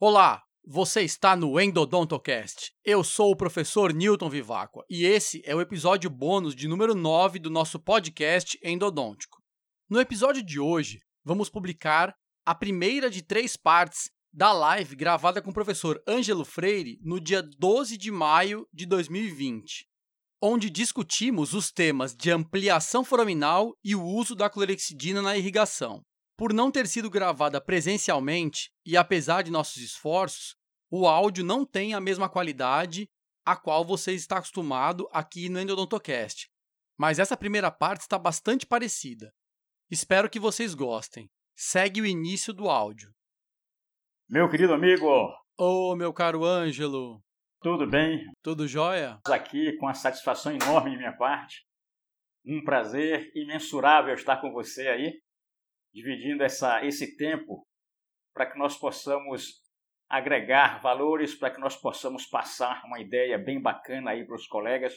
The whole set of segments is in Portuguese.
Olá, você está no Endodontocast. Eu sou o professor Newton Vivacqua e esse é o episódio bônus de número 9 do nosso podcast endodôntico. No episódio de hoje, vamos publicar a primeira de três partes da live gravada com o professor Ângelo Freire no dia 12 de maio de 2020, onde discutimos os temas de ampliação foraminal e o uso da clorexidina na irrigação. Por não ter sido gravada presencialmente e apesar de nossos esforços, o áudio não tem a mesma qualidade a qual você está acostumado aqui no Endodontocast. Mas essa primeira parte está bastante parecida. Espero que vocês gostem. Segue o início do áudio. Meu querido amigo. Ô, oh, meu caro Ângelo. Tudo bem? Tudo jóia? Aqui com a satisfação enorme de minha parte. Um prazer imensurável estar com você aí, dividindo essa, esse tempo para que nós possamos agregar valores, para que nós possamos passar uma ideia bem bacana aí para os colegas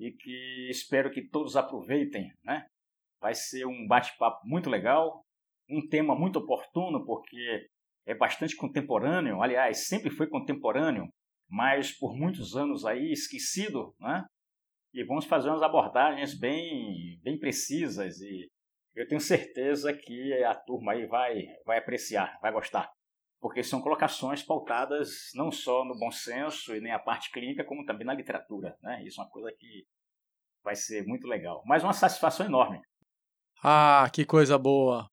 e que espero que todos aproveitem, né? Vai ser um bate-papo muito legal, um tema muito oportuno, porque é bastante contemporâneo, aliás, sempre foi contemporâneo, mas por muitos anos aí esquecido, né? E vamos fazer umas abordagens bem, bem precisas e eu tenho certeza que a turma aí vai, vai apreciar, vai gostar. Porque são colocações pautadas não só no bom senso e nem a parte clínica, como também na literatura, né? Isso é uma coisa que vai ser muito legal. Mas uma satisfação enorme. Ah, que coisa boa!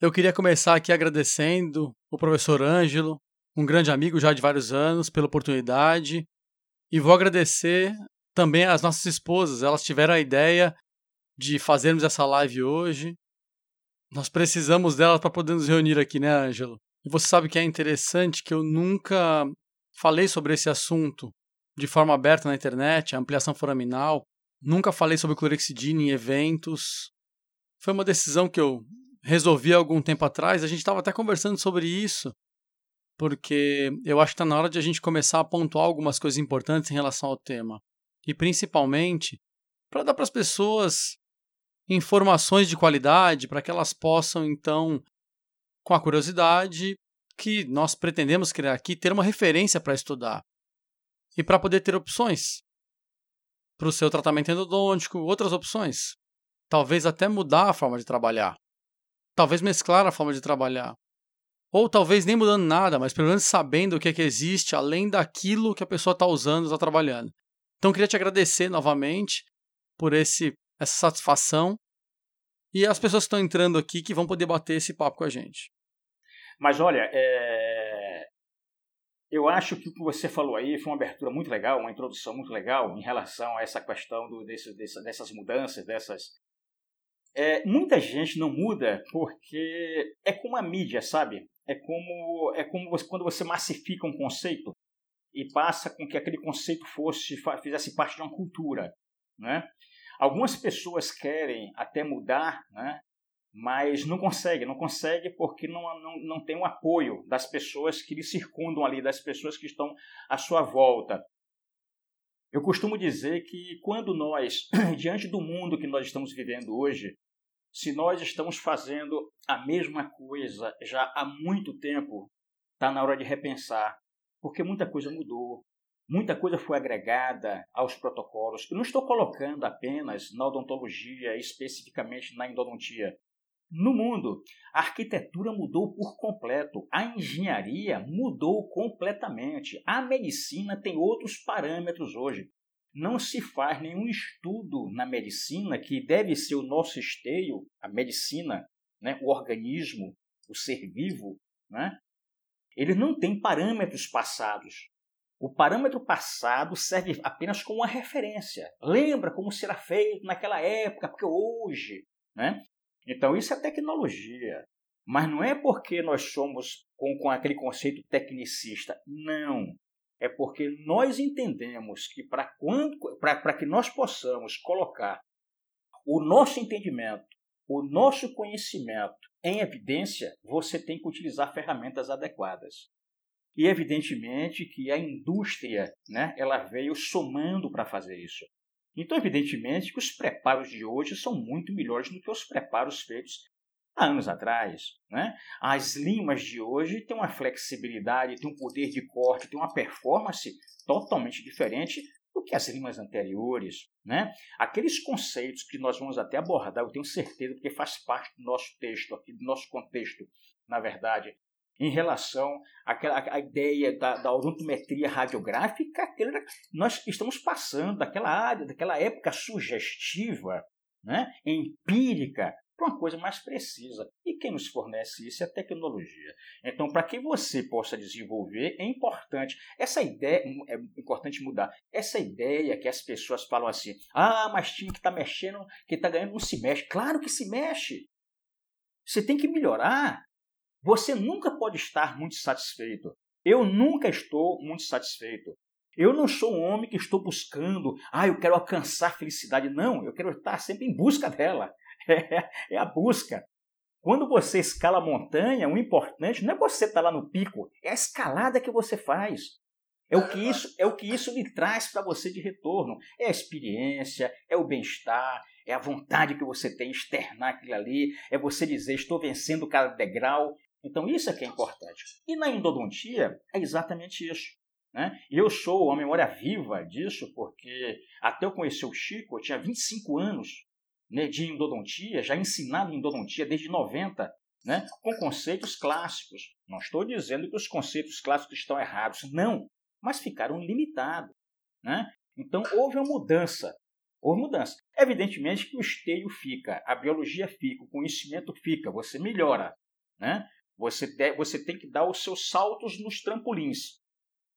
Eu queria começar aqui agradecendo o professor Ângelo, um grande amigo já de vários anos, pela oportunidade. E vou agradecer também às nossas esposas. Elas tiveram a ideia de fazermos essa live hoje. Nós precisamos delas para poder nos reunir aqui, né, Ângelo? E você sabe que é interessante que eu nunca falei sobre esse assunto de forma aberta na internet, a ampliação foraminal. Nunca falei sobre clorexidina em eventos. Foi uma decisão que eu resolvi algum tempo atrás, a gente estava até conversando sobre isso, porque eu acho que está na hora de a gente começar a pontuar algumas coisas importantes em relação ao tema. E principalmente para dar para as pessoas informações de qualidade, para que elas possam, então, com a curiosidade que nós pretendemos criar aqui, ter uma referência para estudar e para poder ter opções para o seu tratamento endodôntico, outras opções. Talvez até mudar a forma de trabalhar. Talvez mesclar a forma de trabalhar. Ou talvez nem mudando nada, mas pelo menos sabendo o que, é que existe além daquilo que a pessoa está usando, está trabalhando. Então queria te agradecer novamente por esse, essa satisfação e as pessoas que estão entrando aqui que vão poder bater esse papo com a gente. Mas olha, é... eu acho que o que você falou aí foi uma abertura muito legal, uma introdução muito legal em relação a essa questão do, desse, dessas mudanças, dessas é, muita gente não muda porque é como a mídia, sabe? É como, é como você, quando você massifica um conceito e passa com que aquele conceito fosse fizesse parte de uma cultura, né? Algumas pessoas querem até mudar, né? mas não conseguem, não conseguem porque não, não, não tem o apoio das pessoas que lhe circundam ali, das pessoas que estão à sua volta. Eu costumo dizer que quando nós, diante do mundo que nós estamos vivendo hoje, se nós estamos fazendo a mesma coisa já há muito tempo, está na hora de repensar, porque muita coisa mudou, muita coisa foi agregada aos protocolos. Eu não estou colocando apenas na odontologia, especificamente na endodontia. No mundo, a arquitetura mudou por completo, a engenharia mudou completamente, a medicina tem outros parâmetros hoje não se faz nenhum estudo na medicina, que deve ser o nosso esteio, a medicina, né, o organismo, o ser vivo, né? ele não tem parâmetros passados. O parâmetro passado serve apenas como uma referência. Lembra como será feito naquela época, porque hoje. Né? Então, isso é tecnologia. Mas não é porque nós somos com, com aquele conceito tecnicista. Não é porque nós entendemos que para que nós possamos colocar o nosso entendimento, o nosso conhecimento em evidência, você tem que utilizar ferramentas adequadas. E evidentemente que a indústria, né, ela veio somando para fazer isso. Então, evidentemente que os preparos de hoje são muito melhores do que os preparos feitos há anos atrás. Né? As limas de hoje têm uma flexibilidade, têm um poder de corte, têm uma performance totalmente diferente do que as limas anteriores. Né? Aqueles conceitos que nós vamos até abordar, eu tenho certeza, porque faz parte do nosso texto, aqui, do nosso contexto, na verdade, em relação àquela à ideia da, da odontometria radiográfica, aquela, nós estamos passando daquela área, daquela época sugestiva, né, empírica, para uma coisa mais precisa. E quem nos fornece isso é a tecnologia. Então, para que você possa desenvolver, é importante. Essa ideia, é importante mudar. Essa ideia que as pessoas falam assim: ah, mas time que está mexendo, que está ganhando, não se mexe. Claro que se mexe. Você tem que melhorar. Você nunca pode estar muito satisfeito. Eu nunca estou muito satisfeito. Eu não sou um homem que estou buscando, ah, eu quero alcançar felicidade. Não, eu quero estar sempre em busca dela. É, é a busca. Quando você escala a montanha, o importante não é você estar lá no pico, é a escalada que você faz. É o que isso, é o que isso lhe traz para você de retorno. É a experiência, é o bem-estar, é a vontade que você tem de externar aquilo ali, é você dizer estou vencendo cada degrau. Então isso é que é importante. E na endodontia é exatamente isso. Né? Eu sou uma memória viva disso, porque até eu conhecer o Chico, eu tinha 25 anos né, de endodontia, já ensinado endodontia desde 90, né, com conceitos clássicos. Não estou dizendo que os conceitos clássicos estão errados, não, mas ficaram limitados. Né? Então houve uma mudança. Houve mudança. Evidentemente que o esteio fica, a biologia fica, o conhecimento fica, você melhora. Né? Você, de, você tem que dar os seus saltos nos trampolins.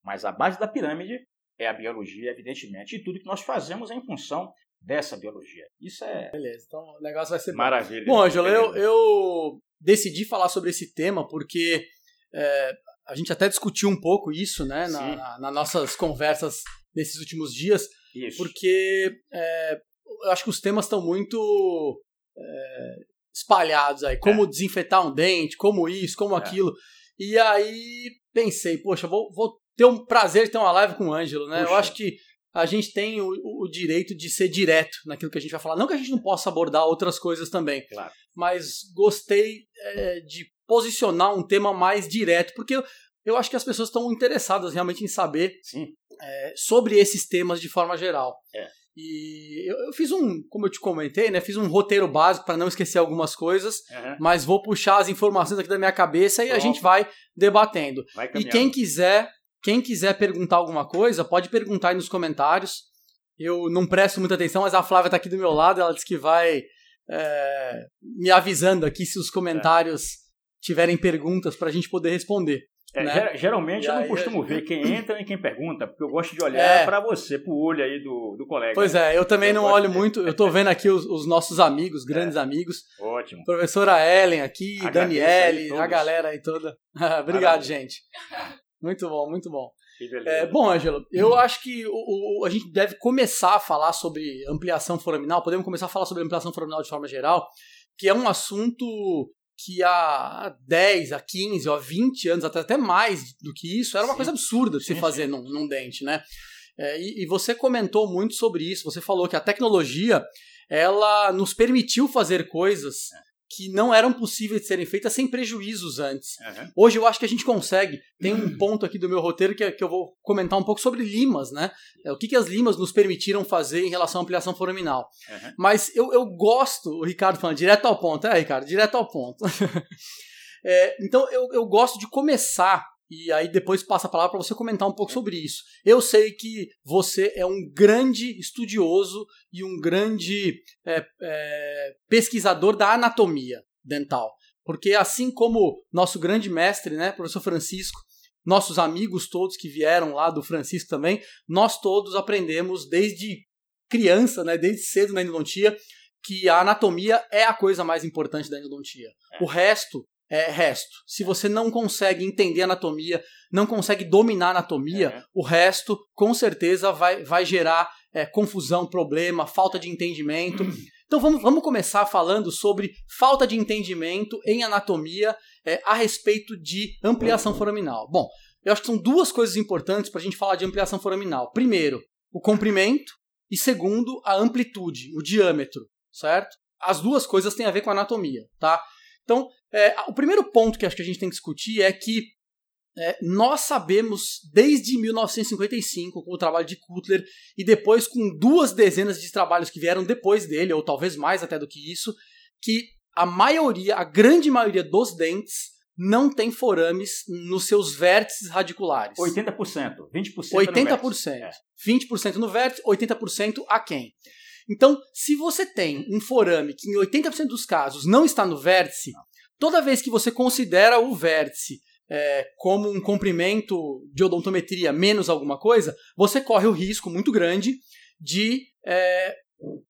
Mas a base da pirâmide é a biologia, evidentemente, e tudo que nós fazemos é em função dessa biologia. Isso é. Beleza, então o negócio vai ser maravilha. Bom, Ângelo, eu, eu decidi falar sobre esse tema porque é, a gente até discutiu um pouco isso, né, nas na, na nossas conversas nesses últimos dias, isso. porque é, eu acho que os temas estão muito é, espalhados aí. Como é. desinfetar um dente, como isso, como é. aquilo. E aí pensei, poxa, vou, vou ter um prazer de ter uma live com o Ângelo, né? Puxa. Eu acho que a gente tem o, o, direito de ser direto naquilo que a gente vai falar. Não que a gente não possa abordar outras coisas também, claro. mas gostei é, de posicionar um tema mais direto, porque eu, eu acho que as pessoas estão interessadas realmente em saber é, sobre esses temas de forma geral. É. E eu, eu, fiz um, como eu te comentei, né? Fiz um roteiro básico para não esquecer algumas coisas, uhum. mas vou puxar as informações aqui da minha cabeça e a gente vai debatendo. Vai e quem quiser quem quiser perguntar alguma coisa, pode perguntar aí nos comentários. Eu não presto muita atenção, mas a Flávia está aqui do meu lado, ela disse que vai é, me avisando aqui se os comentários é. tiverem perguntas para a gente poder responder. É, né? Geralmente e eu não costumo ver quem entra e quem pergunta, porque eu gosto de olhar é. para você, para o olho aí do, do colega. Pois é, eu também eu não olho de... muito, eu estou vendo aqui os, os nossos amigos, grandes é. amigos. Ótimo. Professora Ellen aqui, a Daniele, a galera aí toda. Obrigado, gente. Muito bom, muito bom. É, bom, Ângelo, eu hum. acho que o, o, a gente deve começar a falar sobre ampliação foraminal, podemos começar a falar sobre ampliação foraminal de forma geral, que é um assunto que há 10, há 15, há 20 anos, até, até mais do que isso, era uma sim. coisa absurda de se fazer num, num, dente, né? É, e, e você comentou muito sobre isso, você falou que a tecnologia ela nos permitiu fazer coisas é que não eram possíveis de serem feitas sem prejuízos antes. Uhum. Hoje eu acho que a gente consegue. Tem um ponto aqui do meu roteiro que, é, que eu vou comentar um pouco sobre limas, né? É, o que, que as limas nos permitiram fazer em relação à ampliação foraminal. Uhum. Mas eu, eu gosto, o Ricardo falando direto ao ponto. É, Ricardo, direto ao ponto. é, então eu, eu gosto de começar e aí depois passa a palavra para você comentar um pouco sobre isso. Eu sei que você é um grande estudioso e um grande é, é, pesquisador da anatomia dental. Porque assim como nosso grande mestre, né, professor Francisco, nossos amigos todos que vieram lá do Francisco também, nós todos aprendemos desde criança, né, desde cedo na endodontia, que a anatomia é a coisa mais importante da endodontia. É. O resto é resto. Se você não consegue entender anatomia, não consegue dominar anatomia, é. o resto com certeza vai, vai gerar é, confusão, problema, falta de entendimento. Então vamos, vamos começar falando sobre falta de entendimento em anatomia é, a respeito de ampliação foraminal. Bom, eu acho que são duas coisas importantes para a gente falar de ampliação foraminal. Primeiro, o comprimento e segundo, a amplitude, o diâmetro, certo? As duas coisas têm a ver com a anatomia, tá? Então, é, o primeiro ponto que acho que a gente tem que discutir é que é, nós sabemos desde 1955, com o trabalho de Cutler, e depois com duas dezenas de trabalhos que vieram depois dele, ou talvez mais até do que isso, que a maioria, a grande maioria dos dentes não tem forames nos seus vértices radiculares. 80%, 20% 80%. No vértice. É. 20% no vértice, 80% aquém. Então, se você tem um forame que em 80% dos casos não está no vértice, toda vez que você considera o vértice é, como um comprimento de odontometria menos alguma coisa, você corre o risco muito grande de é,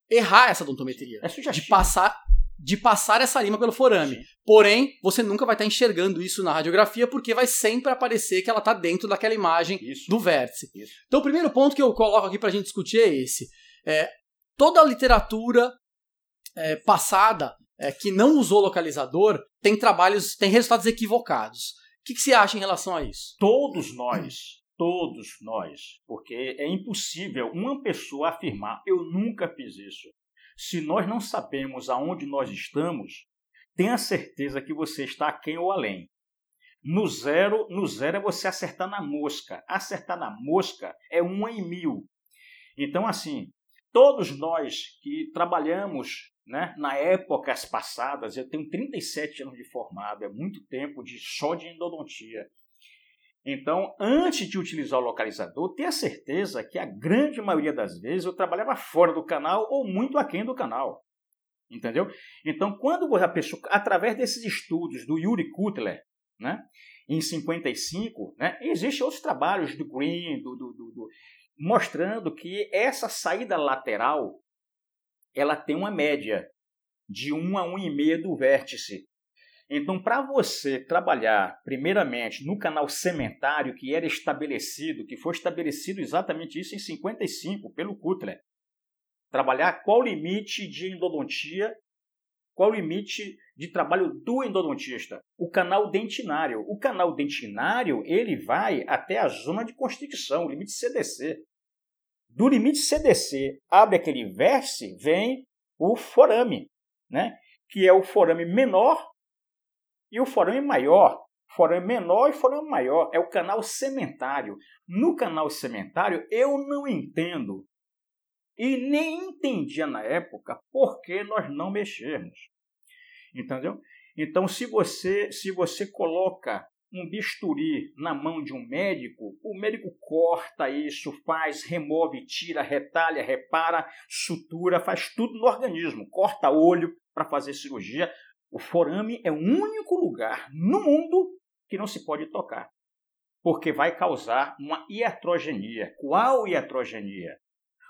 errar essa odontometria. É de passar de passar essa lima pelo forame. Sim. Porém, você nunca vai estar enxergando isso na radiografia porque vai sempre aparecer que ela está dentro daquela imagem isso. do vértice. Isso. Então, o primeiro ponto que eu coloco aqui para a gente discutir é esse. É, toda a literatura é, passada é, que não usou localizador tem trabalhos, tem resultados equivocados. O que, que você acha em relação a isso? Todos nós, todos nós, porque é impossível uma pessoa afirmar eu nunca fiz isso. Se nós não sabemos aonde nós estamos, tenha certeza que você está aquém ou além. No zero, no zero é você acertar na mosca. Acertar na mosca é uma em mil. Então, assim, todos nós que trabalhamos né, na épocas passadas, eu tenho 37 anos de formado, é muito tempo de só de endodontia. Então, antes de utilizar o localizador, tenha certeza que a grande maioria das vezes eu trabalhava fora do canal ou muito aquém do canal. Entendeu? Então, quando a pessoa, através desses estudos do Yuri Kutler, né, em 55, né, existem outros trabalhos do Green, do, do, do, do mostrando que essa saída lateral ela tem uma média de 1 a 1,5 do vértice. Então, para você trabalhar, primeiramente, no canal sementário que era estabelecido, que foi estabelecido exatamente isso em 55 pelo Kutler, trabalhar qual o limite de endodontia, qual o limite de trabalho do endodontista, o canal dentinário. O canal dentinário ele vai até a zona de constricção, o limite CDC. Do limite CDC abre aquele vértice, vem o forame, né? que é o forame menor e o forame maior. Forame menor e forame maior é o canal sementário. No canal sementário eu não entendo e nem entendia na época por que nós não mexermos. Entendeu? Então, se você, se você coloca um bisturi na mão de um médico, o médico corta isso, faz, remove, tira, retalha, repara, sutura, faz tudo no organismo, corta olho para fazer cirurgia. O forame é o único lugar no mundo que não se pode tocar, porque vai causar uma iatrogenia. Qual iatrogenia?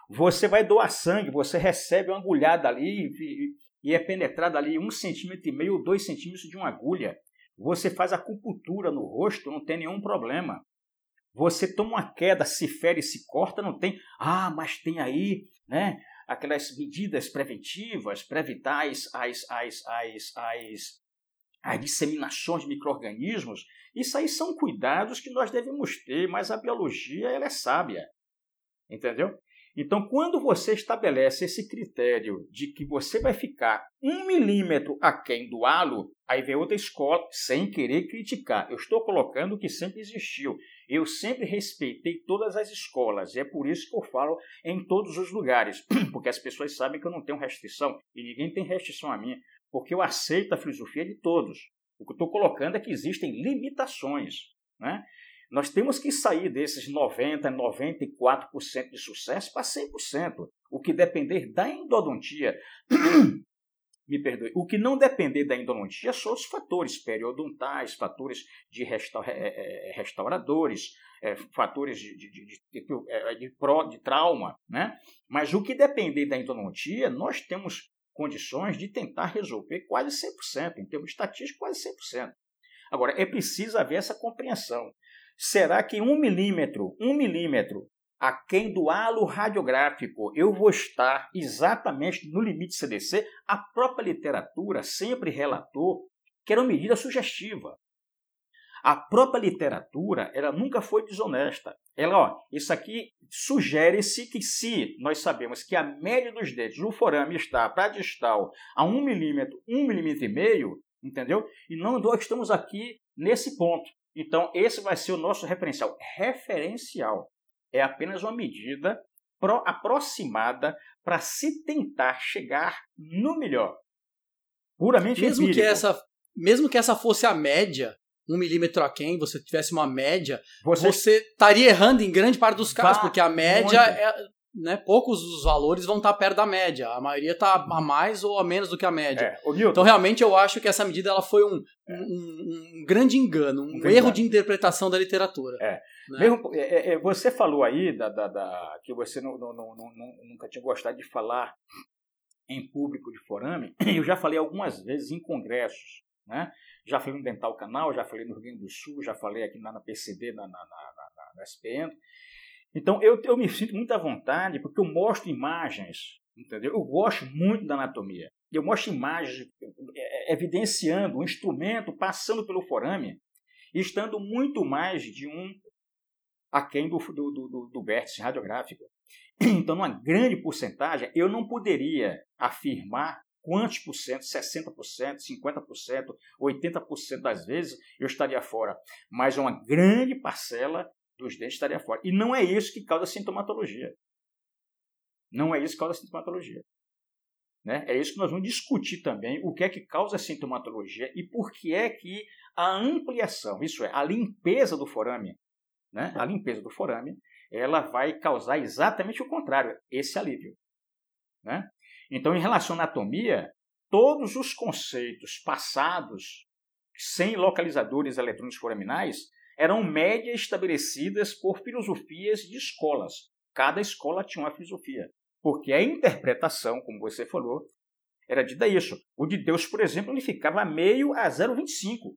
Você vai doar sangue, você recebe uma agulhada ali e, e é penetrada ali um centímetro e meio ou dois centímetros de uma agulha. Você faz acupuntura no rosto, não tem nenhum problema. Você toma uma queda, se fere, se corta, não tem. Ah, mas tem aí, né? Aquelas medidas preventivas para evitar as, as, as, as, as, disseminações de micro-organismos. Isso aí são cuidados que nós devemos ter, mas a biologia ela é sábia. Entendeu? Então, quando você estabelece esse critério de que você vai ficar um milímetro aquém do halo, aí vem outra escola, sem querer criticar. Eu estou colocando o que sempre existiu. Eu sempre respeitei todas as escolas, e é por isso que eu falo em todos os lugares, porque as pessoas sabem que eu não tenho restrição, e ninguém tem restrição a mim, porque eu aceito a filosofia de todos. O que eu estou colocando é que existem limitações. Né? Nós temos que sair desses 90%, 94% de sucesso para 100%. O que depender da endodontia, me perdoe, o que não depender da endodontia são os fatores periodontais, fatores de resta é, é, restauradores, é, fatores de, de, de, de, de trauma. Né? Mas o que depender da endodontia, nós temos condições de tentar resolver quase 100%, em termos estatísticos, quase 100%. Agora, é preciso haver essa compreensão. Será que um milímetro, um milímetro aquém do halo radiográfico eu vou estar exatamente no limite CDC? A própria literatura sempre relatou que era uma medida sugestiva. A própria literatura, ela nunca foi desonesta. Ela, ó, isso aqui sugere-se que se nós sabemos que a média dos dedos, o forame está para distal a 1 milímetro, 1 milímetro e meio, Entendeu? E não estamos aqui nesse ponto. Então, esse vai ser o nosso referencial. Referencial é apenas uma medida pro, aproximada para se tentar chegar no melhor. Puramente mesmo empírico. que essa Mesmo que essa fosse a média, um milímetro a quem você tivesse uma média, você... você estaria errando em grande parte dos casos, porque a média é, né, poucos dos valores vão estar perto da média. A maioria está a mais ou a menos do que a média. É, então, realmente, eu acho que essa medida ela foi um, é. um, um, grande engano, um, um erro de interpretação da literatura. É. Né? Mesmo, é, é, é, você falou aí da, da, da que você não, não, não, nunca tinha gostado de falar em público de forame. Eu já falei algumas vezes em congressos. Né? Já falei no Dental Canal, já falei no Rio Grande do Sul, já falei aqui na, na PCD, na, na, na, na, na SPN. Então eu, eu me sinto muito à vontade porque eu mostro imagens, entendeu? Eu gosto muito da anatomia. Eu mostro imagens é, é, evidenciando o instrumento passando pelo forame estando muito mais de um aquém do, do, do, do vértice radiográfico. Então, numa grande porcentagem, eu não poderia afirmar quantos por cento, 60%, 50%, 80% das vezes eu estaria fora. Mas uma grande parcela dos dentes estaria fora. E não é isso que causa sintomatologia. Não é isso que causa sintomatologia. Né? É isso que nós vamos discutir também, o que é que causa sintomatologia e por que é que a ampliação, isso é, a limpeza do forame, né? a limpeza do forame, ela vai causar exatamente o contrário, esse alívio. Né? Então, em relação à anatomia, todos os conceitos passados sem localizadores eletrônicos foraminais eram médias estabelecidas por filosofias de escolas. Cada escola tinha uma filosofia. Porque a interpretação, como você falou, era dita isso. O de Deus, por exemplo, ele ficava meio a 0,25.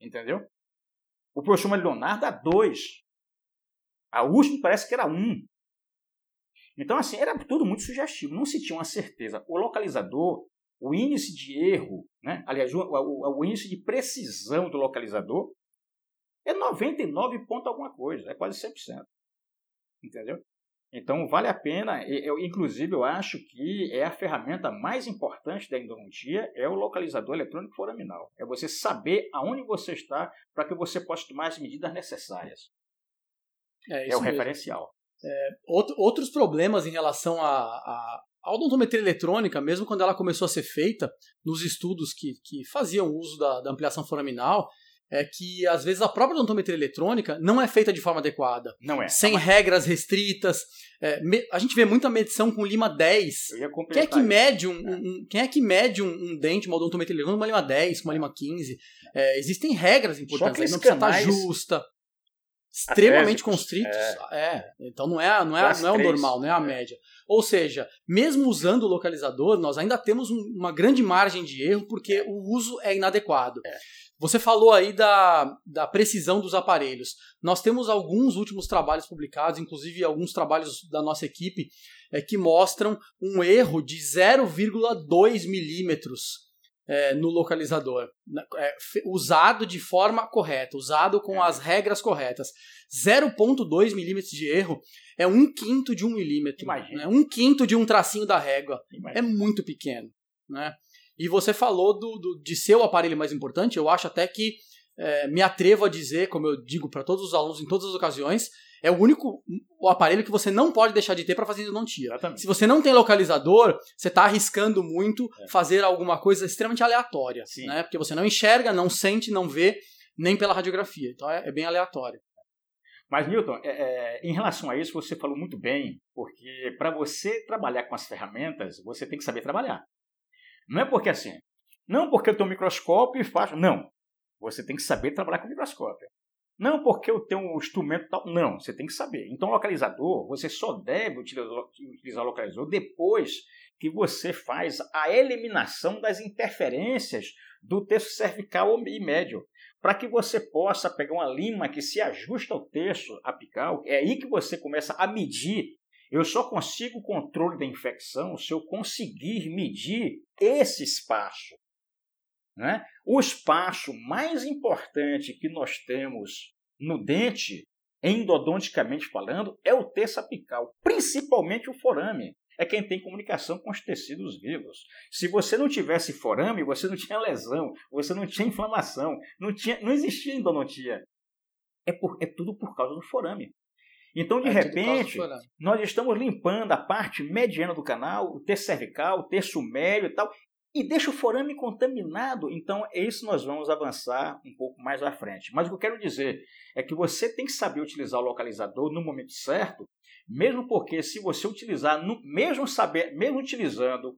Entendeu? O professor Leonardo a 2. A última parece que era 1. Então, assim, era tudo muito sugestivo, não se tinha uma certeza. O localizador, o índice de erro, né? aliás, o, o, o índice de precisão do localizador é 99 ponto alguma coisa, é quase 100%. Entendeu? Então, vale a pena, eu, inclusive eu acho que é a ferramenta mais importante da endodontia, é o localizador eletrônico foraminal. É você saber aonde você está para que você possa tomar as medidas necessárias. É, é o mesmo. referencial. É, outro, outros problemas em relação à a, a, odontometria eletrônica, mesmo quando ela começou a ser feita, nos estudos que, que faziam uso da, da ampliação foraminal, é que às vezes a própria odontometria eletrônica não é feita de forma adequada. Não é. Sem regras restritas. É, me, a gente vê muita medição com lima 10. quem é que mede um, é. um, quem é que mede um, um dente, uma odontometria eletrônica, uma lima 10, com uma lima 15? É, existem regras importantes, não precisa estar justa extremamente constritos. É. é. Então não é, não é, não é o normal, não é a é. média. Ou seja, mesmo usando o localizador, nós ainda temos um, uma grande margem de erro porque o uso é inadequado. É. Você falou aí da, da precisão dos aparelhos. Nós temos alguns últimos trabalhos publicados, inclusive alguns trabalhos da nossa equipe, é, que mostram um erro de 0,2 milímetros é, no localizador, é, usado de forma correta, usado com as regras corretas. 0,2 milímetros de erro é um quinto de um milímetro. Né? Um quinto de um tracinho da régua. Imagina. É muito pequeno. Né? E você falou do, do, de ser o aparelho mais importante, eu acho até que é, me atrevo a dizer, como eu digo para todos os alunos em todas as ocasiões, é o único o aparelho que você não pode deixar de ter para fazer endodontia. Exatamente. Se você não tem localizador, você está arriscando muito é. fazer alguma coisa extremamente aleatória, Sim. né? Porque você não enxerga, não sente, não vê, nem pela radiografia. Então é, é bem aleatório. Mas, Milton, é, é, em relação a isso, você falou muito bem, porque para você trabalhar com as ferramentas, você tem que saber trabalhar. Não é porque assim, não porque eu tenho um microscópio e faço. Não. Você tem que saber trabalhar com microscópio. Não porque eu tenho um instrumento tal. Não, você tem que saber. Então, localizador, você só deve utilizar, localizador depois que você faz a eliminação das interferências do terço cervical e médio. Para que você possa pegar uma lima que se ajusta ao terço apical, é aí que você começa a medir. Eu só consigo controle da infecção se eu conseguir medir esse espaço. Né? O espaço mais importante que nós temos no dente, endodonticamente falando, é o terço apical, principalmente o forame. é quem tem comunicação com os tecidos vivos. Se você não tivesse forame, você não tinha lesão, você não tinha inflamação, não, tinha, não existia endodontia. É, por, é tudo por causa do forame. Então, de é repente, nós estamos limpando a parte mediana do canal, o terço cervical, o terço médio e tal, e deixa o forame contaminado. Então, é isso nós vamos avançar um pouco mais à frente. Mas o que eu quero dizer é que você tem que saber utilizar o localizador no momento certo, mesmo porque se você utilizar, mesmo saber, mesmo utilizando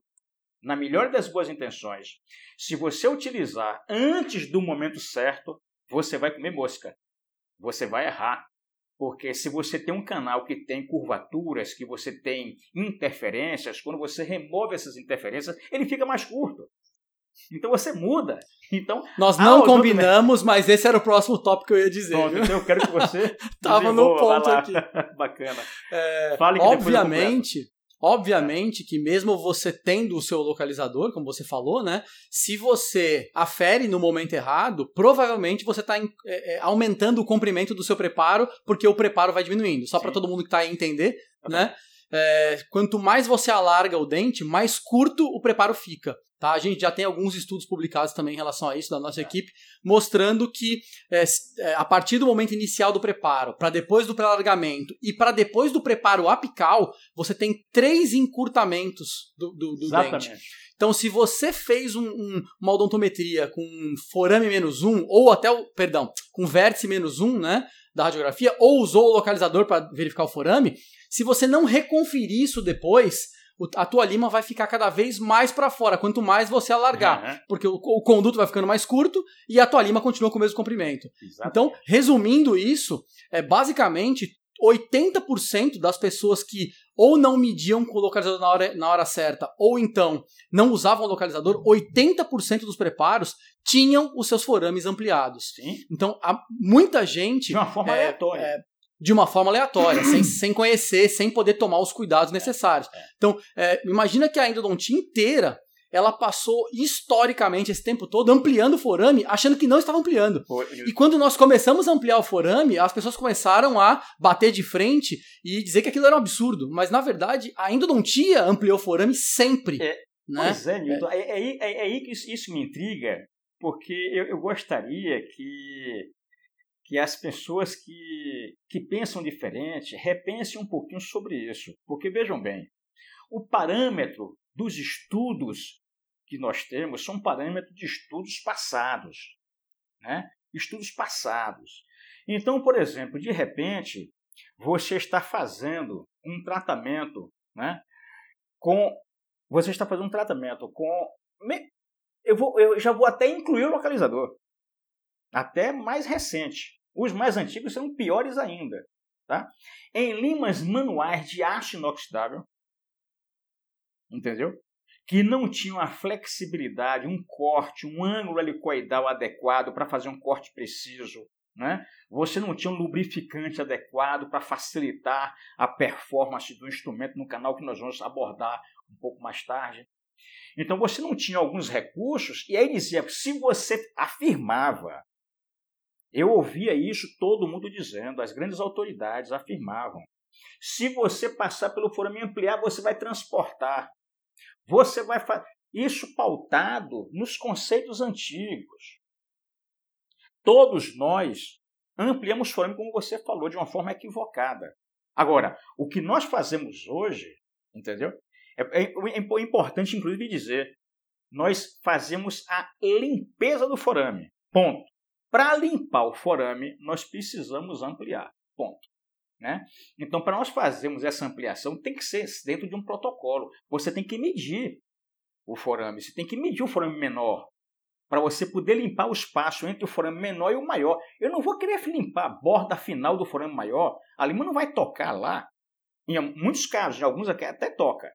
na melhor das boas intenções, se você utilizar antes do momento certo, você vai comer mosca. Você vai errar. Porque se você tem um canal que tem curvaturas, que você tem interferências, quando você remove essas interferências, ele fica mais curto. Então você muda. Então nós não combinamos, mas esse era o próximo tópico que eu ia dizer. Pronto, então eu quero que você tava no ponto aqui. Bacana. É, Fale que obviamente, Obviamente que mesmo você tendo o seu localizador, como você falou, né? Se você afere no momento errado, provavelmente você está é, é, aumentando o comprimento do seu preparo, porque o preparo vai diminuindo. Só para todo mundo que está aí entender, tá né? É, quanto mais você alarga o dente, mais curto o preparo fica. Tá? A gente já tem alguns estudos publicados também em relação a isso da nossa é. equipe, mostrando que é, é a partir do momento inicial do preparo, para depois do pré-alargamento e para depois do preparo apical, você tem três encurtamentos do, do, do dente. Então, se você fez um, um, uma odontometria com forame menos um, ou até o, perdão, com vértice menos um, né, da radiografia, ou usou o localizador para verificar o forame, se você não reconferir isso depois, a tua lima vai ficar cada vez mais para fora, quanto mais você alargar. Uhum. Porque o, o, conduto vai ficando mais curto e a tua lima continua com o mesmo comprimento. Exatamente. Então, resumindo isso, é basicamente 80% das pessoas que ou não mediam com o localizador na hora, na hora certa, ou então não usavam o localizador, 80% dos preparos tinham os seus forames ampliados. Sim. Então, muita gente. De uma forma é, aleatória. É, de uma forma aleatória, sem, sem conhecer, sem poder tomar os cuidados necessários. É. Então, é, imagina que a endodontia inteira ela passou historicamente esse tempo todo ampliando o forame, achando que não estava ampliando. E quando nós começamos a ampliar o forame, as pessoas começaram a bater de frente e dizer que aquilo era um absurdo. Mas na verdade, a endodontia ampliou o forame sempre. É, né? Pois é, Newton. É, é, é, é aí que isso, isso, me intriga, porque eu, eu gostaria que que as pessoas que, que pensam diferente repensem um pouquinho sobre isso. Porque vejam bem, o parâmetro dos estudos que nós temos são parâmetros de estudos passados. Né? Estudos passados. Então, por exemplo, de repente, você está fazendo um tratamento né, com. Você está fazendo um tratamento com. Eu, vou, eu já vou até incluir o localizador. Até mais recente. Os mais antigos são piores ainda. Tá? Em limas manuais de aço inoxidável, entendeu? Que não tinham a flexibilidade, um corte, um ângulo helicoidal adequado para fazer um corte preciso. Né? Você não tinha um lubrificante adequado para facilitar a performance do instrumento no canal que nós vamos abordar um pouco mais tarde. Então você não tinha alguns recursos, e aí dizia: se você afirmava eu ouvia isso todo mundo dizendo, as grandes autoridades afirmavam. Se você passar pelo forame ampliar, você vai transportar. Você vai fazer isso pautado nos conceitos antigos. Todos nós ampliamos forame, como você falou, de uma forma equivocada. Agora, o que nós fazemos hoje, entendeu? É, é, é importante, inclusive, dizer: nós fazemos a limpeza do forame. Ponto. Para limpar o forame, nós precisamos ampliar. Ponto. Né? Então, para nós fazermos essa ampliação, tem que ser dentro de um protocolo. Você tem que medir o forame, você tem que medir o forame menor para você poder limpar o espaço entre o forame menor e o maior. Eu não vou querer limpar a borda final do forame maior, a lima não vai tocar lá. Em muitos casos, em alguns até toca,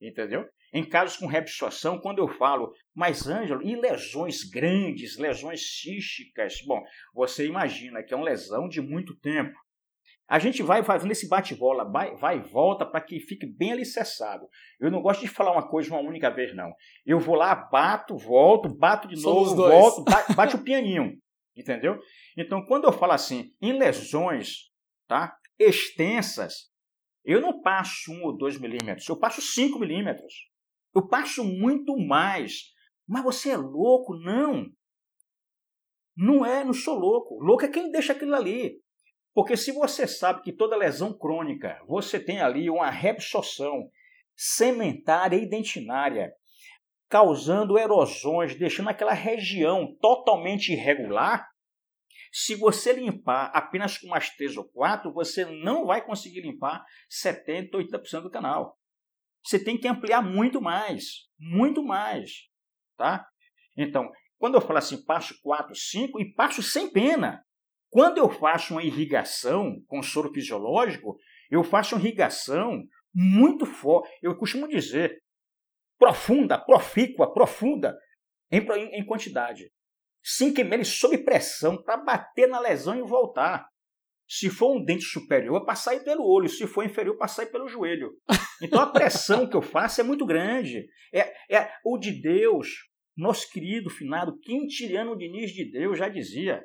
entendeu? Em casos com reabsorção, quando eu falo, mas Ângelo, e lesões grandes, lesões císticas? Bom, você imagina que é uma lesão de muito tempo. A gente vai fazendo esse bate-bola, vai, vai e volta para que fique bem alicerçado. Eu não gosto de falar uma coisa uma única vez, não. Eu vou lá, bato, volto, bato de Somos novo, dois. volto, bate, bate o pianinho. Entendeu? Então, quando eu falo assim, em lesões tá, extensas, Eu não passo 1 ou 2 milímetros, eu passo 5 milímetros. Eu passo muito mais. Mas você é louco? Não. Não é, não sou louco. Louco é quem deixa aquilo ali. Porque se você sabe que toda lesão crônica, você tem ali uma reabsorção sementária e dentinária, causando erosões, deixando aquela região totalmente irregular, se você limpar apenas com umas três ou quatro, você não vai conseguir limpar 70%, 80% do canal. Você tem que ampliar muito mais, muito mais, tá? Então, quando eu falo assim, passo 4, 5 e passo sem pena. Quando eu faço uma irrigação com soro fisiológico, eu faço uma irrigação muito forte. Eu costumo dizer, profunda, profícua, profunda, em, em quantidade. Sem queimar ele sob pressão para bater na lesão e voltar. Se for um dente superior, para sair pelo olho. Se for inferior, para sair pelo joelho. Então a pressão que eu faço é muito grande. É, é o de Deus, nosso querido finado Quintiliano Diniz de Deus já dizia: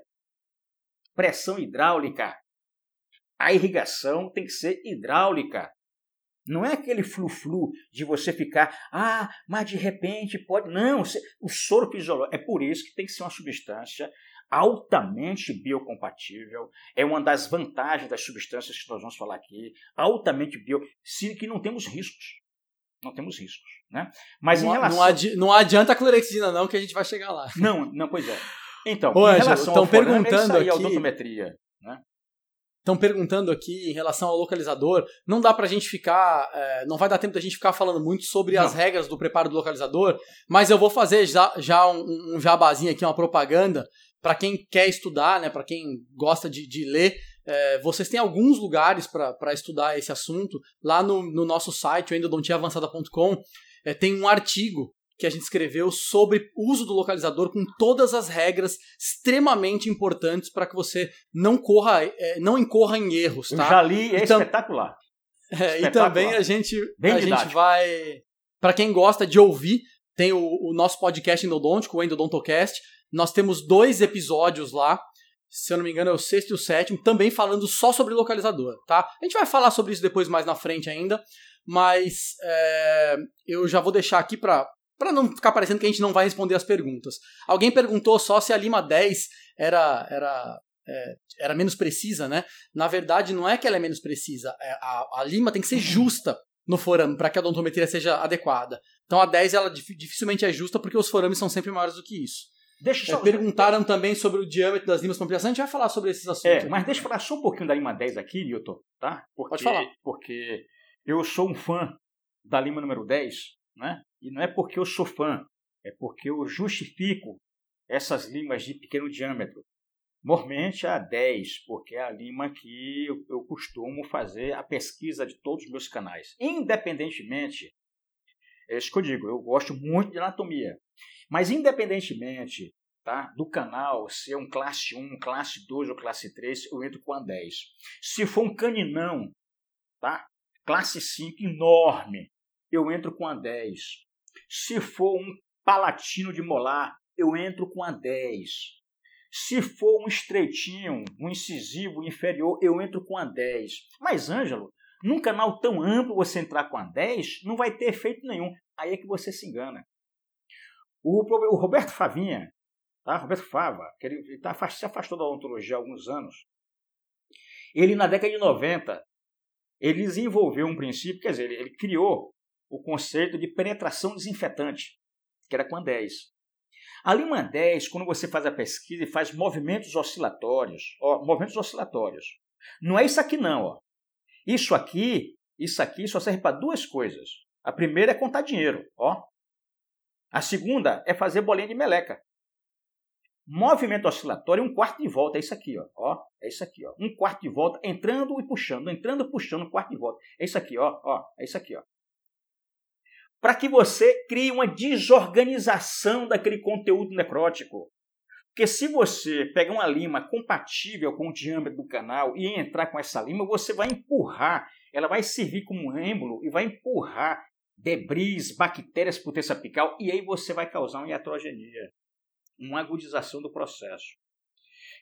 pressão hidráulica. A irrigação tem que ser hidráulica. Não é aquele flu-flu de você ficar, ah, mas de repente pode. Não, o soro fisiológico. É por isso que tem que ser uma substância altamente biocompatível. É uma das vantagens das substâncias que nós vamos falar aqui. Altamente bio. que não temos riscos. Não temos riscos. Né? Mas não, em relação. Não, adi não adianta a clorexina, não, que a gente vai chegar lá. Não, não, pois é. Então, Ô, em relação ao perguntando aqui... odontometria. Né? Estão perguntando aqui em relação ao localizador. Não dá pra gente ficar. É, não vai dar tempo da gente ficar falando muito sobre não. as regras do preparo do localizador, mas eu vou fazer já, já um, um jabazinho aqui, uma propaganda, para quem quer estudar, né, para quem gosta de, de ler. É, vocês têm alguns lugares para estudar esse assunto. Lá no, no nosso site, o endodontiaavançada.com, é, tem um artigo que a gente escreveu sobre o uso do localizador com todas as regras extremamente importantes para que você não corra, é, não incorra em erros, tá? Eu já li, é então, espetacular. É, espetacular. E também a gente, Bem a gente vai, para quem gosta de ouvir, tem o, o nosso podcast endodôntico, o Endodontocast. Nós temos dois episódios lá, se eu não me engano é o sexto e o sétimo, também falando só sobre localizador, tá? A gente vai falar sobre isso depois mais na frente ainda, mas é, eu já vou deixar aqui para para não ficar parecendo que a gente não vai responder as perguntas. Alguém perguntou só se a Lima 10 era, era, é, era menos precisa, né? Na verdade, não é que ela é menos precisa. É, a, a Lima tem que ser justa no forame para que a odontometria seja adequada. Então a 10 ela dificilmente é justa porque os forames são sempre maiores do que isso. Deixa só... É, perguntaram também sobre o diâmetro das limas para ampliação. A gente vai falar sobre esses assuntos. É, mas deixa eu falar só um pouquinho da Lima 10 aqui, Newton, tá? Porque, Pode falar. Porque eu sou um fã da Lima número 10, né? E não é porque eu sou fã, é porque eu justifico essas limas de pequeno diâmetro. Normalmente a 10, porque é a lima que eu, eu costumo fazer a pesquisa de todos os meus canais. Independentemente, é isso que eu digo, eu gosto muito de anatomia. Mas independentemente tá, do canal ser um classe 1, classe 2 ou classe 3, eu entro com a 10. Se for um caninão, tá? classe 5 enorme, eu entro com a 10. Se for um palatino de molar, eu entro com a 10. Se for um estreitinho, um incisivo inferior, eu entro com a 10. Mas, Ângelo, num canal tão amplo você entrar com a 10 não vai ter efeito nenhum. Aí é que você se engana. O, o Roberto Favinha, tá? Roberto Fava, que ele, ele tá, se afastou da odontologia há alguns anos, ele na década de 90, ele desenvolveu um princípio, quer dizer, ele, ele criou o conceito de penetração desinfetante, que era com a 10. A Lima 10, quando você faz a pesquisa e faz movimentos oscilatórios, ó, movimentos oscilatórios, não é isso aqui não, ó. Isso aqui, isso aqui só serve para duas coisas. A primeira é contar dinheiro, ó. A segunda é fazer bolinha de meleca. Movimento oscilatório um quarto de volta, é isso aqui, ó. ó. É isso aqui, ó. Um quarto de volta, entrando e puxando, entrando e puxando, um quarto de volta. É isso aqui, ó, ó. É isso aqui, ó para que você crie uma desorganização daquele conteúdo necrótico. Porque se você pegar uma lima compatível com o diâmetro do canal e entrar com essa lima, você vai empurrar, ela vai servir como um êmbolo e vai empurrar debris, bactérias por terça apical e aí você vai causar uma iatrogenia, uma agudização do processo.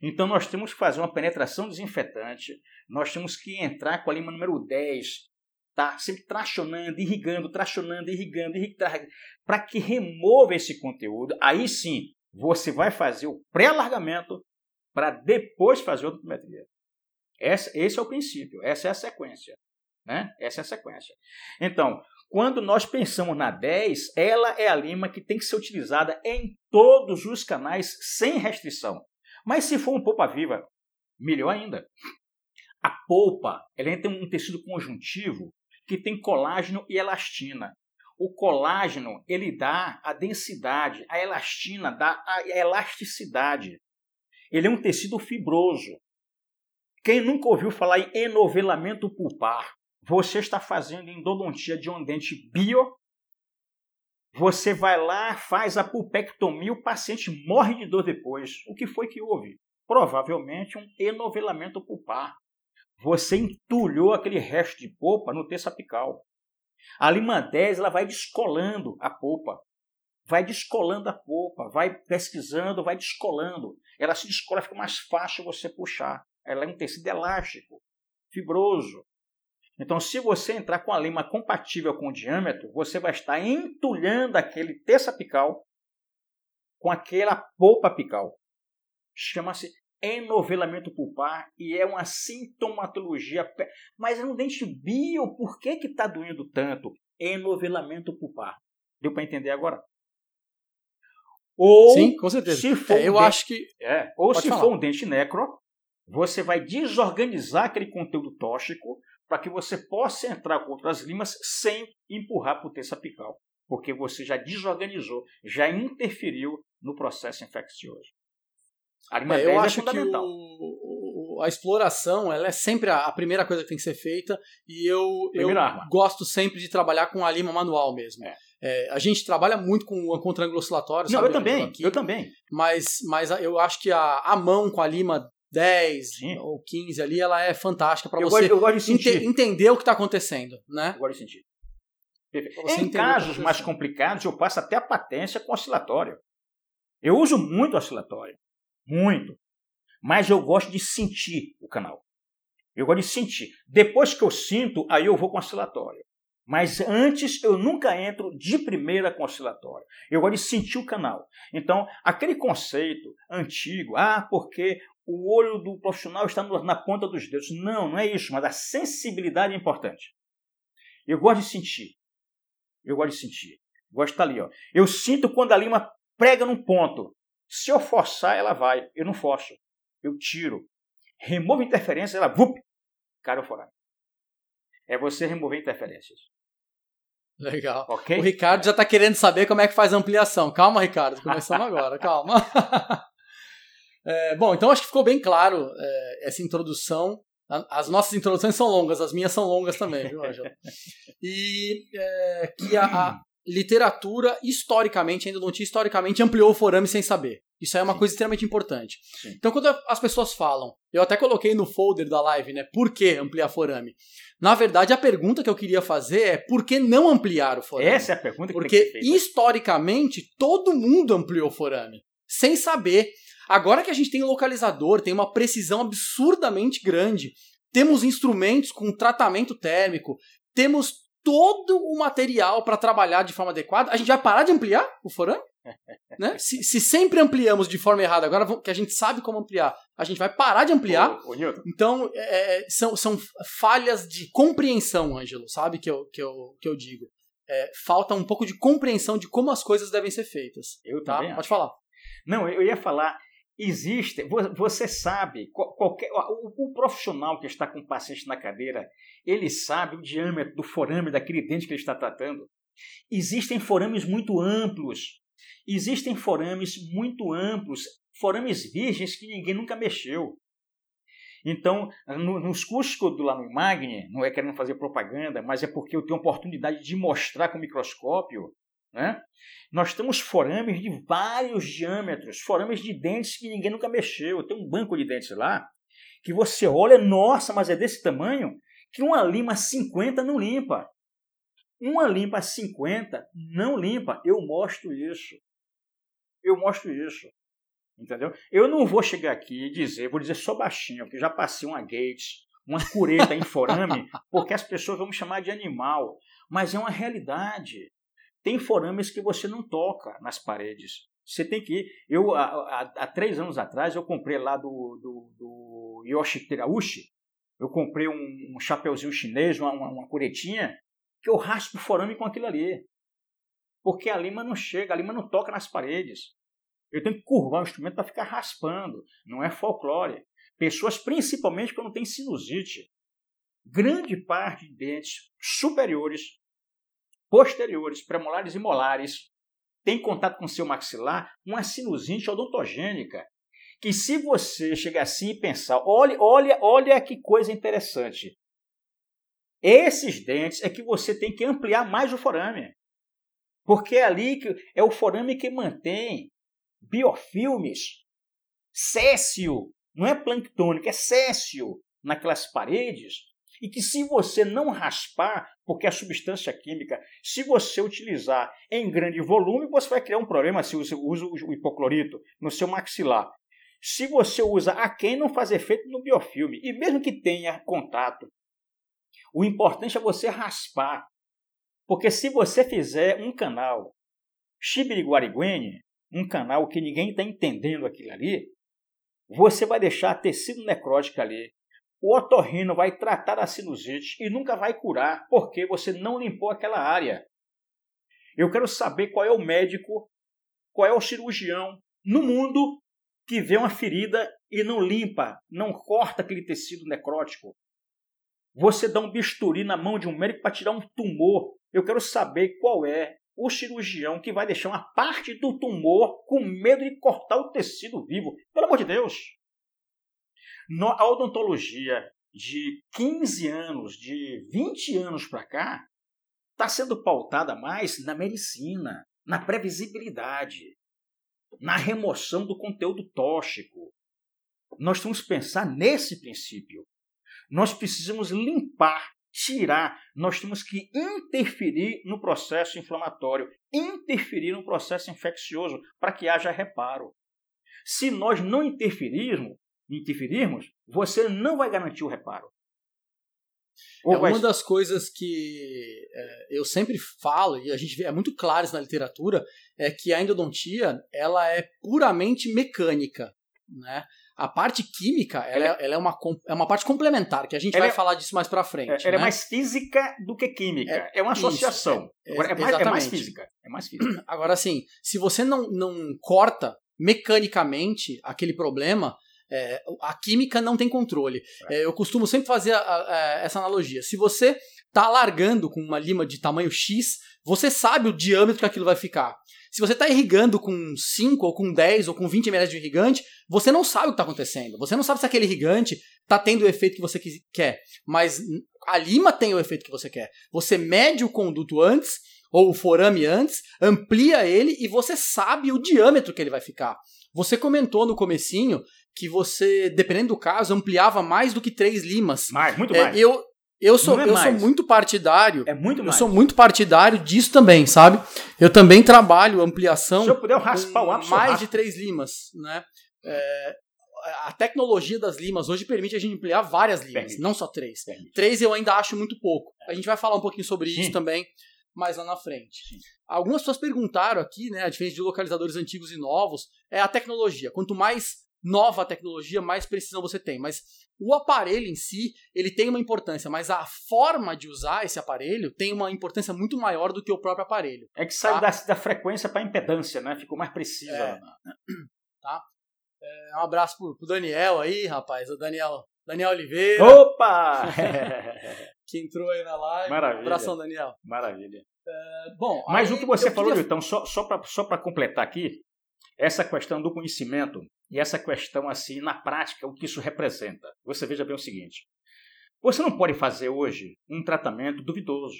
Então nós temos que fazer uma penetração desinfetante, nós temos que entrar com a lima número 10 tá? Sempre tracionando, irrigando, tracionando, irrigando, irrigando, para que remova esse conteúdo. Aí sim, você vai fazer o pré-alargamento para depois fazer a odontometria. Esse, esse é o princípio, essa é a sequência. Né? Essa é a sequência. Então, quando nós pensamos na 10, ela é a lima que tem que ser utilizada em todos os canais sem restrição. Mas se for um polpa viva, melhor ainda. A polpa ela tem um tecido conjuntivo que tem colágeno e elastina. O colágeno ele dá a densidade, a elastina dá a elasticidade. Ele é um tecido fibroso. Quem nunca ouviu falar em enovelamento pulpar, você está fazendo endodontia de um dente bio, você vai lá, faz a pulpectomia, o paciente morre de dor depois. O que foi que houve? Provavelmente um enovelamento pulpar. Você entulhou aquele resto de polpa no terço apical. A lima 10 ela vai descolando a polpa. Vai descolando a polpa, vai pesquisando, vai descolando. Ela se descola, fica mais fácil você puxar. Ela é um tecido elástico, fibroso. Então, se você entrar com a lima compatível com o diâmetro, você vai estar entulhando aquele terço apical com aquela polpa apical. Chama-se enovelamento pulpar e é uma sintomatologia. Mas é um dente bio, por que está doendo tanto? Enovelamento pulpar. Deu para entender agora? Ou Sim, com certeza. Se for é, eu um acho dente, que. É, ou se falar. for um dente necro, você vai desorganizar aquele conteúdo tóxico para que você possa entrar com outras limas sem empurrar para o terço apical, porque você já desorganizou, já interferiu no processo infeccioso. A lima é, eu é acho é que o, a exploração ela é sempre a, a, primeira coisa que tem que ser feita e eu, eu gosto sempre de trabalhar com a lima manual mesmo. É. É, a gente trabalha muito com o contra oscilatório. Não, eu também, aqui, eu também. Mas, mas eu acho que a, a mão com a lima 10 Sim. ou 15 ali, ela é fantástica para você gosto, gosto ente entender o que está acontecendo, né? Eu gosto de sentir. Em casos mais complicados, eu passo até a patência com oscilatório. Eu uso muito oscilatório. Muito. Mas eu gosto de sentir o canal. Eu gosto de sentir. Depois que eu sinto, aí eu vou com oscilatório. Mas antes eu nunca entro de primeira com oscilatório. Eu gosto de sentir o canal. Então, aquele conceito antigo, ah, porque o olho do profissional está na ponta dos dedos. Não, não é isso, mas a sensibilidade é importante. Eu gosto de sentir. Eu gosto de sentir. Eu gosto de estar ali. Ó. Eu sinto quando a lima prega num ponto. Se eu forçar, ela vai. Eu não forço. Eu tiro. Removo interferência, ela vup, cai o forado. É você remover interferências. Legal. Okay? O Ricardo já está querendo saber como é que faz a ampliação. Calma, Ricardo. Começamos agora. Calma. é, bom, então acho que ficou bem claro é, essa introdução. As nossas introduções são longas, as minhas são longas também, viu, Angela? E é, que a, a, literatura, historicamente, ainda não tinha historicamente, ampliou o forame sem saber. Isso é uma Sim. coisa extremamente importante. Sim. Então, quando as pessoas falam, eu até coloquei no folder da live, né? Por que ampliar forame? Na verdade, a pergunta que eu queria fazer é por que não ampliar o forame? Essa é a pergunta que Porque, tem que ser historicamente, todo mundo ampliou o forame, sem saber. Agora que a gente tem um localizador, tem uma precisão absurdamente grande, temos instrumentos com tratamento térmico, temos todo o material para trabalhar de forma adequada, a gente vai parar de ampliar o forame? né? se, se, sempre ampliamos de forma errada, agora que a gente sabe como ampliar, a gente vai parar de ampliar. Ô, ô, então, é, é, são, são falhas de compreensão, Ângelo, sabe? Que eu, que eu, que eu digo. É, falta um pouco de compreensão de como as coisas devem ser feitas. Eu tá? também. Pode acho. falar. Não, eu ia falar Existe, você sabe, qualquer, o, o, profissional que está com o paciente na cadeira, ele sabe o diâmetro do forame daquele dente que ele está tratando. Existem forames muito amplos, existem forames muito amplos, forames virgens que ninguém nunca mexeu. Então, no, nos cursos que eu dou lá no Magni, não é querendo fazer propaganda, mas é porque eu tenho a oportunidade de mostrar com o microscópio né? Nós temos forames de vários diâmetros, forames de dentes que ninguém nunca mexeu. Tem um banco de dentes lá que você olha, nossa, mas é desse tamanho que uma lima 50 não limpa. Uma limpa 50 não limpa. Eu mostro isso. Eu mostro isso. Entendeu? Eu não vou chegar aqui e dizer, vou dizer só baixinho, porque já passei uma Gates, uma cureta em forame, porque as pessoas vão me chamar de animal. Mas é uma realidade. Tem forames que você não toca nas paredes. Você tem que ir. Eu, há, há, três anos atrás, eu comprei lá do, do, do Yoshi Terauchi, eu comprei um, um chapeuzinho chinês, uma, uma, uma curetinha, que eu raspo o forame com aquilo ali. Porque a lima não chega, a lima não toca nas paredes. Eu tenho que curvar o instrumento para ficar raspando. Não é folclore. Pessoas, principalmente quando tem sinusite, grande parte de dentes superiores, posteriores, premolares e molares tem contato com seu maxilar uma sinusite odontogênica. Que se você chegar assim e pensar, olha, olha, olha que coisa interessante. Esses dentes é que você tem que ampliar mais o forame. Porque é ali que é o forame que mantém biofilmes, céssio, não é planctônico, é céssio naquelas paredes, e que se você não raspar, porque a substância química, se você utilizar em grande volume, você vai criar um problema se você usa o hipoclorito no seu maxilar. Se você usa a quem não faz efeito no biofilme, e mesmo que tenha contato, o importante é você raspar. Porque se você fizer um canal Chibiriguariguene, um canal que ninguém está entendendo aquilo ali, você vai deixar tecido necrótico ali. O otorrino vai tratar a sinusite e nunca vai curar, porque você não limpou aquela área. Eu quero saber qual é o médico, qual é o cirurgião no mundo que vê uma ferida e não limpa, não corta aquele tecido necrótico. Você dá um bisturi na mão de um médico para tirar um tumor. Eu quero saber qual é o cirurgião que vai deixar uma parte do tumor com medo de cortar o tecido vivo. Pelo amor de Deus! A odontologia de 15 anos, de 20 anos para cá, está sendo pautada mais na medicina, na previsibilidade, na remoção do conteúdo tóxico. Nós temos que pensar nesse princípio. Nós precisamos limpar tirar, nós temos que interferir no processo inflamatório, interferir no processo infeccioso para que haja reparo. Se nós não interferirmos, interferirmos, você não vai garantir o reparo. é vai... uma das coisas que é, eu sempre falo e a gente vê é muito claro isso na literatura é que a endodontia ela é puramente mecânica, né? A parte química, ela, é, ela é, uma, é uma parte complementar, que a gente vai é, falar disso mais pra frente. É, ela é né? é mais física do que química. É, é uma associação. Isso, é, é, mais, é, mais, física. É mais física. Agora, assim, se você não, não corta mecanicamente aquele problema, é, a química não tem controle. É, eu costumo sempre fazer a, a, essa analogia. Se você está largando com uma lima de tamanho X, você sabe o diâmetro que aquilo vai ficar. Se você está irrigando com 5 ou com 10 ou com 20 ml de irrigante, você não sabe o que está acontecendo. Você não sabe se aquele irrigante está tendo o efeito que você quer. Mas a lima tem o efeito que você quer. Você mede o conduto antes, ou o forame antes, amplia ele e você sabe o diâmetro que ele vai ficar. Você comentou no comecinho que você, dependendo do caso, ampliava mais do que três limas. Mais, muito mais. É, eu, eu sou, é eu sou muito partidário. É muito mais. Eu sou muito partidário disso também, sabe? Eu também trabalho ampliação. Se eu puder raspar o ápice, mais de três limas, né? É, a tecnologia das limas hoje permite a gente ampliar várias limas, permite. não só três. Permite. Três eu ainda acho muito pouco. A gente vai falar um pouquinho sobre Sim. isso também mais lá na frente. Sim. Algumas pessoas perguntaram aqui, né? A diferença de localizadores antigos e novos é a tecnologia. Quanto mais nova tecnologia, mais precisão você tem. Mas o aparelho em si, ele tem uma importância, mas a forma de usar esse aparelho tem uma importância muito maior do que o próprio aparelho. É que sai tá? da, da, frequência para impedância, né? Ficou mais precisa. É, tá? É, um abraço pro, pro Daniel aí, rapaz. O Daniel, Daniel Oliveira. Opa! que entrou aí na live. Maravilha. Abração, Daniel. Maravilha. É, bom, mas o que você falou, queria... então, só, só para só completar aqui, essa questão do conhecimento e essa questão assim, na prática, o que isso representa. Você veja bem o seguinte: você não pode fazer hoje um tratamento duvidoso.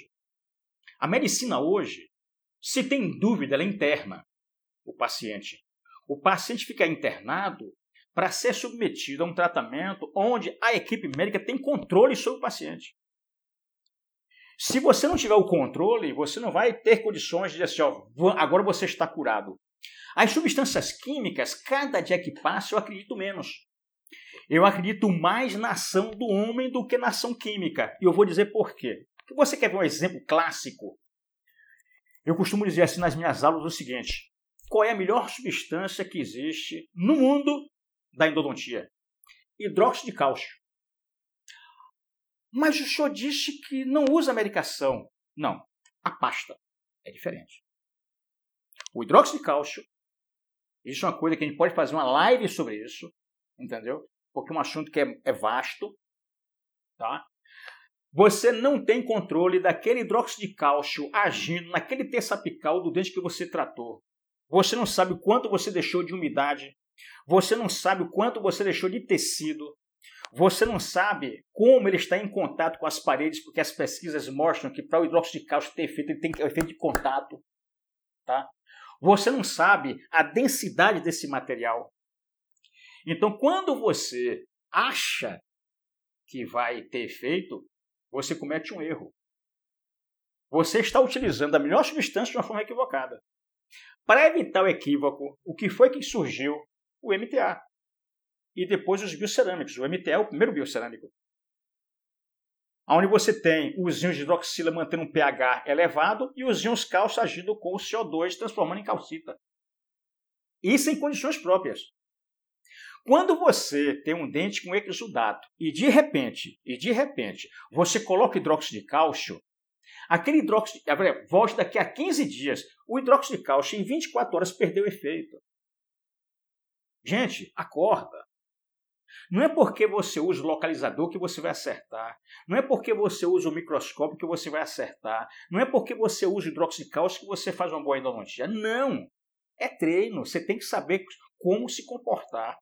A medicina hoje, se tem dúvida, ela interna o paciente. O paciente fica internado para ser submetido a um tratamento onde a equipe médica tem controle sobre o paciente. Se você não tiver o controle, você não vai ter condições de dizer assim, ó, agora você está curado. As substâncias químicas, cada dia que passa, eu acredito menos. Eu acredito mais na ação do homem do que na ação química. E eu vou dizer por quê. Você quer ver um exemplo clássico? Eu costumo dizer assim nas minhas aulas o seguinte: qual é a melhor substância que existe no mundo da endodontia? Hidróxido de cálcio. Mas o senhor disse que não usa medicação. Não, a pasta é diferente. O hidróxido de cálcio, isso é uma coisa que a gente pode fazer uma live sobre isso, entendeu? Porque é um assunto que é, é vasto, tá? Você não tem controle daquele hidróxido de cálcio agindo naquele terço apical do dente que você tratou. Você não sabe o quanto você deixou de umidade. Você não sabe o quanto você deixou de tecido. Você não sabe como ele está em contato com as paredes, porque as pesquisas mostram que para o hidróxido de cálcio ter efeito, ele tem efeito de contato. Tá? Você não sabe a densidade desse material. Então, quando você acha que vai ter efeito, você comete um erro. Você está utilizando a melhor substância de uma forma equivocada. Para evitar o equívoco, o que foi que surgiu? O MTA. E depois os biocerâmicos. O MTA é o primeiro biocerâmico. Onde você tem os íons de hidroxila mantendo um pH elevado e os íons cálcio agindo com o CO2, transformando em calcita. Isso em condições próprias. Quando você tem um dente com exudato e de repente, e de repente, você coloca hidróxido de cálcio, aquele hidróxido, volte daqui a 15 dias, o hidróxido de cálcio em 24 horas perdeu efeito. Gente, acorda. Não é porque você usa o localizador que você vai acertar. Não é porque você usa o microscópio que você vai acertar. Não é porque você usa o hidróxido de cálcio que você faz uma boa endodontia. Não! É treino. Você tem que saber como se comportar.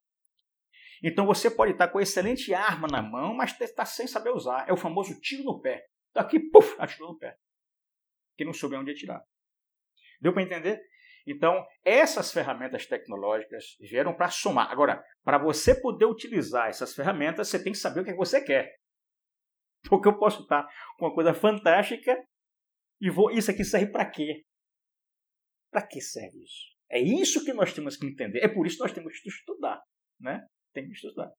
Então você pode estar com excelente arma na mão, mas está sem saber usar. É o famoso tiro no pé. Daqui, puf, atirou no pé. Que não soube onde atirar. Deu para entender? Então, essas ferramentas tecnológicas vieram para somar. Agora, para você poder utilizar essas ferramentas, você tem que saber o que, é você quer. Porque eu posso estar com uma coisa fantástica e vou. Isso aqui serve para quê? Para que serve isso? É isso que nós temos que entender. É por isso que nós temos que estudar. Né? tem que estudar.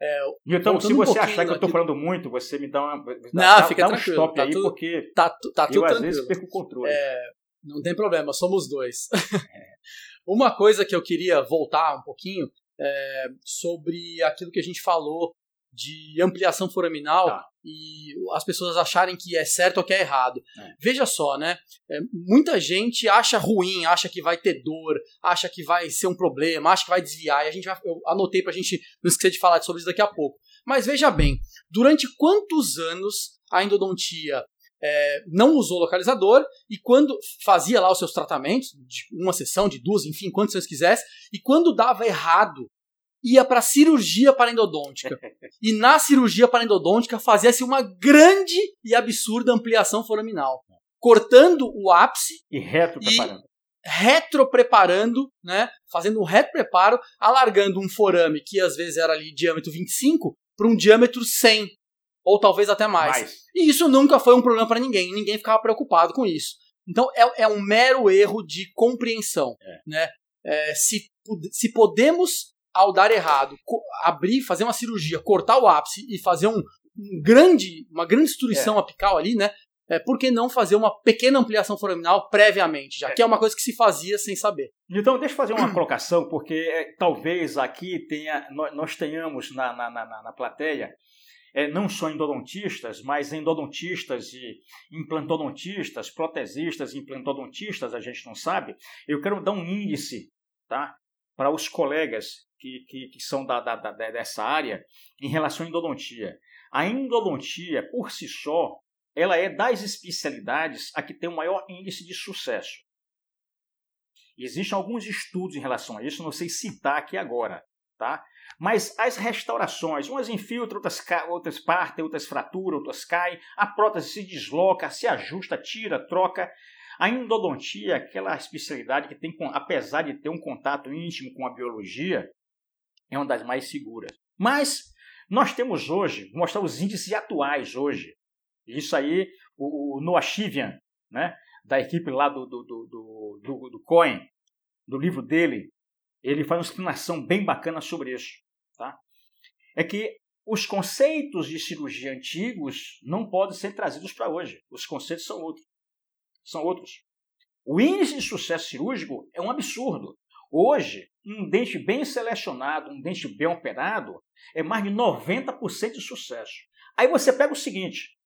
É, então, se você um achar que eu estou falando muito, você me dá uma. Não, dá, fica dá um stop tá aí, tudo, porque tá, tá eu às vezes perco o controle. É, não tem problema, somos dois. Uma coisa que eu queria voltar um pouquinho é sobre aquilo que a gente falou de ampliação foraminal tá. e as pessoas acharem que é certo ou que é errado. É. Veja só, né? É, muita gente acha ruim, acha que vai ter dor, acha que vai ser um problema, acha que vai desviar. E a gente vai, eu anotei pra gente não esquecer de falar sobre isso daqui a pouco. Mas veja bem, durante quantos anos a endodontia é, não usou localizador e quando fazia lá os seus tratamentos, de uma sessão, de duas, enfim, quantos vocês quisessem, e quando dava errado ia para cirurgia parendodôntica. e na cirurgia parendodôntica fazia-se uma grande e absurda ampliação foraminal, cortando o ápice e retropreparando. Retropreparando, né? Fazendo um retropreparo, alargando um forame que às vezes era ali diâmetro 25 para um diâmetro 100 ou talvez até mais. mais. E isso nunca foi um problema para ninguém, ninguém ficava preocupado com isso. Então é, é um mero erro de compreensão, é. né? É, se, se podemos ao dar errado, abrir, fazer uma cirurgia, cortar o ápice e fazer um, um grande, uma grande destruição é. apical ali, né? É, por que não fazer uma pequena ampliação foraminal previamente, já é. que é uma coisa que se fazia sem saber? Então, deixa eu fazer uma colocação, porque é, talvez aqui tenha, nós tenhamos na, na, na, na plateia é, não só endodontistas, mas endodontistas e implantodontistas, protesistas e implantodontistas, a gente não sabe. Eu quero dar um índice tá, para os colegas que, que, que são da, da, da, dessa área em relação à endodontia. A endodontia, por si só, ela é das especialidades a que tem o maior índice de sucesso. Existem alguns estudos em relação a isso, não sei citar aqui agora, tá? Mas as restaurações, umas infiltram, outras, outras partem, outras fraturam, outras caem, a prótese se desloca, se ajusta, tira, troca. A endodontia é aquela especialidade que tem, apesar de ter um contato íntimo com a biologia, é uma das mais seguras. Mas nós temos hoje, vou mostrar os índices atuais hoje. Isso aí, o, o Noah Chivian, né, da equipe lá do, do, do, do, do Coin, do livro dele, ele faz uma explanação bem bacana sobre isso. é que os conceitos de cirurgia antigos não podem ser trazidos para hoje. Os conceitos são outros. São outros. O índice de sucesso cirúrgico é um absurdo. Hoje, um dente bem selecionado, um dente bem operado, é mais de 90% de sucesso. Aí você pega o seguinte: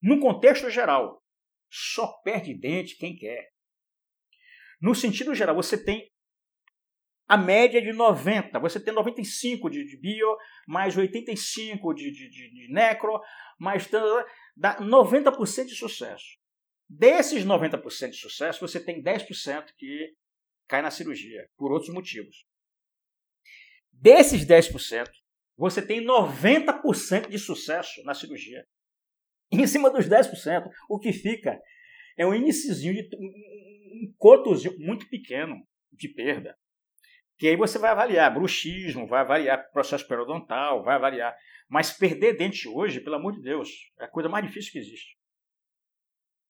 no contexto geral, só perde dente quem quer. No sentido geral, você tem a média de 90, você tem 95 de, de bio, mais 85 de, de, de, de necro, mais dá 90% de sucesso. Desses 90% de sucesso, você tem 10% que cai na cirurgia, por outros motivos. Desses 10%, você tem 90% de sucesso na cirurgia. Em cima dos 10%, o que fica é um iníciozinho de um cotozinho muito pequeno de perda. Que aí você vai avaliar bruxismo, vai avaliar processo periodontal, vai avaliar. Mas perder dente hoje, pelo amor de Deus, é a coisa mais difícil que existe.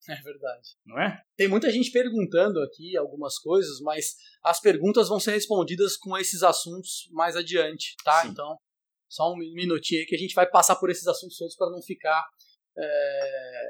É verdade. Não é? Tem muita gente perguntando aqui algumas coisas, mas as perguntas vão ser respondidas com esses assuntos mais adiante, tá? Sim. Então, só um minutinho aí que a gente vai passar por esses assuntos todos para não ficar é,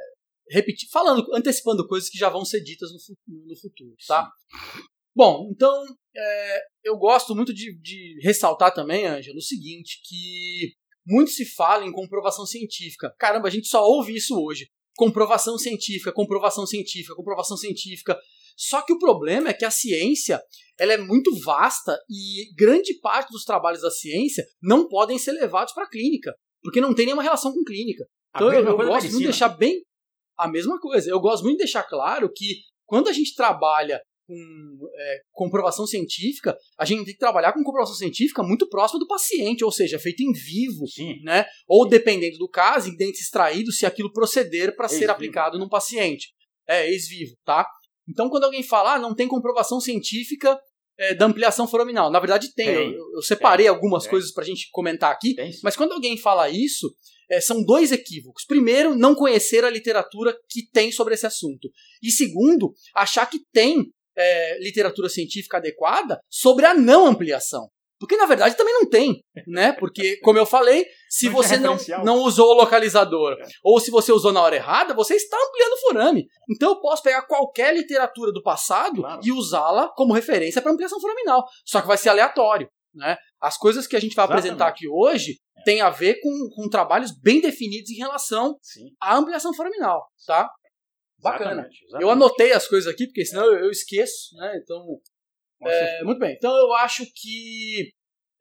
repetir, falando, antecipando coisas que já vão ser ditas no, no futuro, tá? Sim. Bom, então é, eu gosto muito de, de ressaltar também, Ângelo, o seguinte, que muito se fala em comprovação científica. Caramba, a gente só ouve isso hoje. Comprovação científica, comprovação científica, comprovação científica. Só que o problema é que a ciência ela é muito vasta e grande parte dos trabalhos da ciência não podem ser levados para a clínica, porque não tem nenhuma relação com clínica. Então eu, eu gosto muito de deixar bem a mesma coisa. Eu gosto muito de deixar claro que quando a gente trabalha com é, comprovação científica, a gente tem que trabalhar com comprovação científica muito próxima do paciente, ou seja, feito em vivo, Sim. né? Ou dependendo do caso, em dentes extraídos, se aquilo proceder para ser aplicado num paciente. É, ex-vivo, tá? Então, quando alguém fala, ah, não tem comprovação científica é, da ampliação foraminal. Na verdade, tem. tem. Eu, eu, separei tem. algumas tem. coisas para a gente comentar aqui. Mas quando alguém fala isso, é, são dois equívocos. Primeiro, não conhecer a literatura que tem sobre esse assunto. E segundo, achar que tem é, literatura científica adequada sobre a não ampliação. Porque na verdade também não tem, né? Porque, como eu falei, se você não, não usou o localizador é. ou se você usou na hora errada, você está ampliando o forame. Então eu posso pegar qualquer literatura do passado claro. e usá-la como referência para ampliação foraminal. Só que vai ser aleatório, né? As coisas que a gente vai Exatamente. apresentar aqui hoje é. têm a ver com, com trabalhos bem definidos em relação Sim. à ampliação foraminal, tá? Bacana. Exatamente, exatamente. Eu anotei as coisas aqui, porque senão eu, eu esqueço, né? Então. É, muito bem. Então eu acho que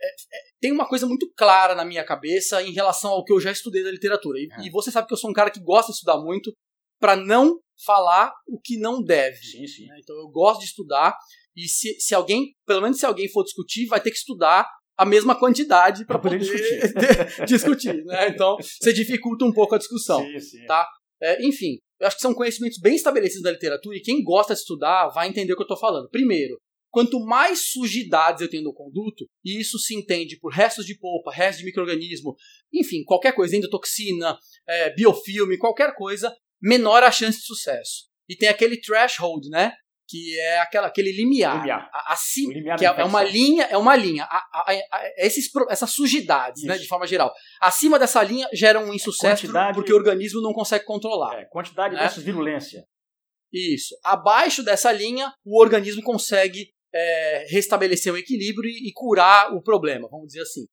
é, é, tem uma coisa muito clara na minha cabeça em relação ao que eu já estudei da literatura. E, é. e você sabe que eu sou um cara que gosta de estudar muito para não falar o que não deve. Sim, sim. Né? Então eu gosto de estudar e se, se alguém, pelo menos se alguém for discutir, vai ter que estudar a mesma quantidade para poder, poder, discutir. discutir né? Então você dificulta um pouco a discussão. Sim, sim. Tá? É, enfim, eu acho que são conhecimentos bem estabelecidos da literatura e quem gosta de estudar vai entender o que eu estou falando. Primeiro, quanto mais sujidades eu tenho no conduto, e isso se entende por restos de polpa, restos de microorganismo, enfim, qualquer coisa, endotoxina, é, biofilme, qualquer coisa, menor a chance de sucesso. E tem aquele threshold, né? Que é aquela, aquele limiar, limiar. acima, limiar que é, é, uma linha, é uma linha, a, a, a, esses, essas sujidades, né, de forma geral. Acima dessa linha gera um insucesso quantidade, porque o organismo não consegue controlar. É, quantidade né? versus virulência. Isso. Abaixo dessa linha, o organismo consegue é, restabelecer o equilíbrio e, e curar o problema, vamos dizer assim.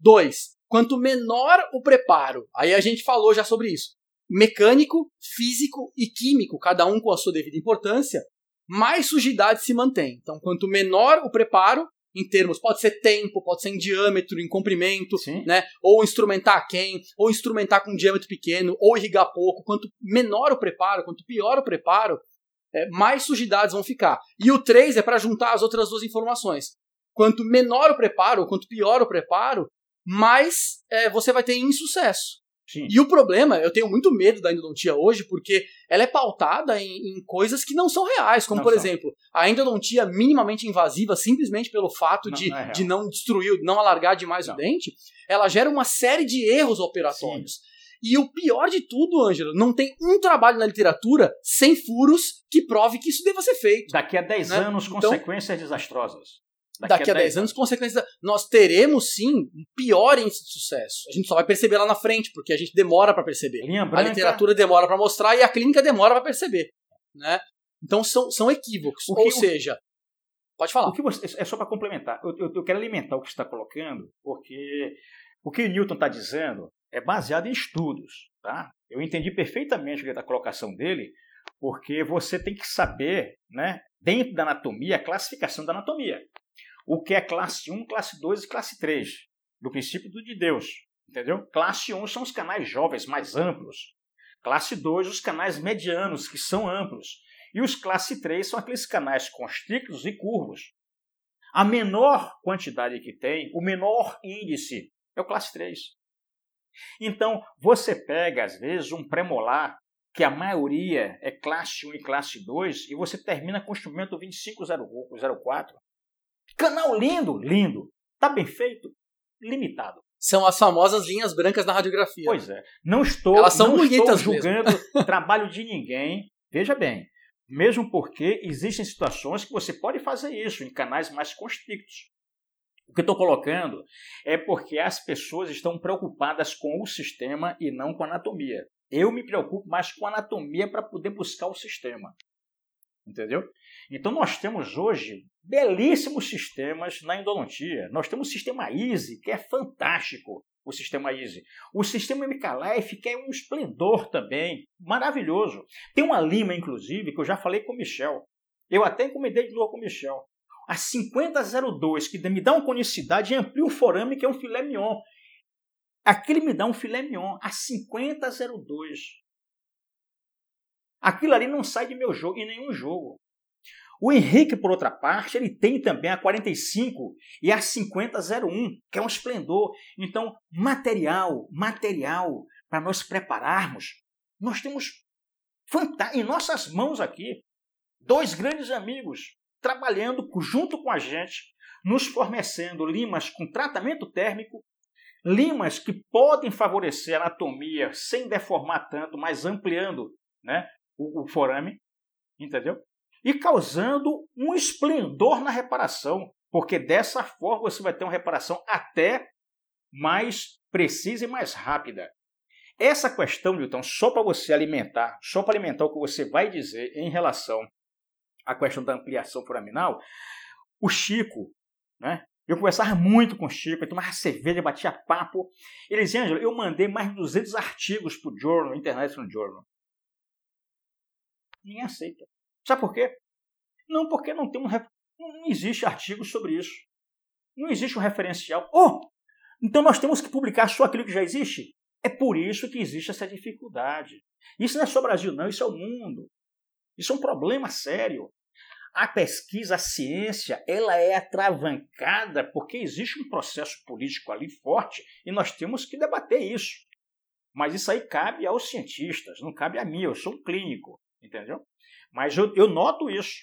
Dois, quanto menor o preparo, aí a gente falou já sobre isso, mecânico, físico e químico, cada um com a sua devida importância, mais sujidade se mantém. Então, quanto menor o preparo, em termos, pode ser tempo, pode ser em diâmetro, em comprimento, Sim. né? Ou instrumentar quem, ou instrumentar com diâmetro pequeno, ou irrigar pouco. Quanto menor o preparo, quanto pior o preparo, é, mais sujidades vão ficar. E o 3 é para juntar as outras duas informações. Quanto menor o preparo, quanto pior o preparo, mais é, você vai ter insucesso. Sim. E o problema, eu tenho muito medo da endodontia hoje, porque ela é pautada em, em coisas que não são reais, como não por são. exemplo, a endodontia minimamente invasiva, simplesmente pelo fato não, de, não é de não destruir, não alargar demais o dente, ela gera uma série de erros operatórios. Sim. E o pior de tudo, Ângelo, não tem um trabalho na literatura sem furos que prove que isso deva ser feito. Daqui a 10 né? anos, então, consequências desastrosas. Daqui, daqui a 10 anos, consequência, nós teremos sim um pior índice de sucesso. A gente só vai perceber lá na frente, porque a gente demora para perceber. A literatura demora para mostrar e a clínica demora para perceber, né? Então são, são equívocos. Ou seja, pode falar. O que você, é só para complementar. Eu, eu, eu, quero alimentar o que você está colocando, porque o que o Newton está dizendo é baseado em estudos, tá? Eu entendi perfeitamente a colocação dele, porque você tem que saber, né, dentro da anatomia, a classificação da anatomia. O que é classe 1, classe 2 e classe 3, do princípio do de Deus, entendeu? Classe 1 são os canais jovens mais amplos. Classe 2, os canais medianos, que são amplos. E os classe 3 são aqueles canais constrictos e curvos. A menor quantidade que tem, o menor índice, é o classe 3. Então, você pega, às vezes, um premolar, que a maioria é classe 1 e classe 2, e você termina com o instrumento 2504. Canal lindo, lindo. Tá bem feito, limitado. São as famosas linhas brancas na radiografia. Pois é. Não estou, Elas são não estou julgando trabalho de ninguém. Veja bem, mesmo porque existem situações que você pode fazer isso em canais mais constrictos. O que estou colocando é porque as pessoas estão preocupadas com o sistema e não com a anatomia. Eu me preocupo mais com a anatomia para poder buscar o sistema. Entendeu? Então nós temos hoje belíssimos sistemas na endodontia. Nós temos o sistema Easy, que é fantástico, o sistema Easy. O sistema MKLife, que é um esplendor também, maravilhoso. Tem uma lima, inclusive, que eu já falei com o Michel. Eu até encomendei de novo com o Michel. A 5002, que me dá uma conicidade e amplia o forame, que é um filé mignon. Aquele me dá um filé mignon, a 5002. Aquilo ali não sai de meu jogo, em nenhum jogo. O Henrique, por outra parte, ele tem também a 45 e a 5001, que é um esplendor. Então, material, material para nós prepararmos, nós temos em nossas mãos aqui dois grandes amigos trabalhando junto com a gente, nos fornecendo limas com tratamento térmico, limas que podem favorecer a anatomia sem deformar tanto, mas ampliando né, o, o forame, entendeu? e causando um esplendor na reparação, porque dessa forma você vai ter uma reparação até mais precisa e mais rápida. Essa questão, Newton, só para você alimentar, só para alimentar o que você vai dizer em relação à questão da ampliação foraminal, o Chico, né? Eu conversava muito com o Chico, eu tomava cerveja, batia papo. Ele dizia, Angela, eu mandei mais de 200 artigos para o Journal, International Journal. Ninguém aceita. Sabe por quê? Não, porque não tem um não existe artigo sobre isso. Não existe um referencial. Oh, então nós temos que publicar só aquilo que já existe? É por isso que existe essa dificuldade. Isso não é só Brasil, não, isso é o mundo. Isso é um problema sério. A pesquisa, a ciência, ela é atravancada porque existe um processo político ali forte e nós temos que debater isso. Mas isso aí cabe aos cientistas, não cabe a mim, eu sou um clínico, entendeu? Mas eu, eu noto isso.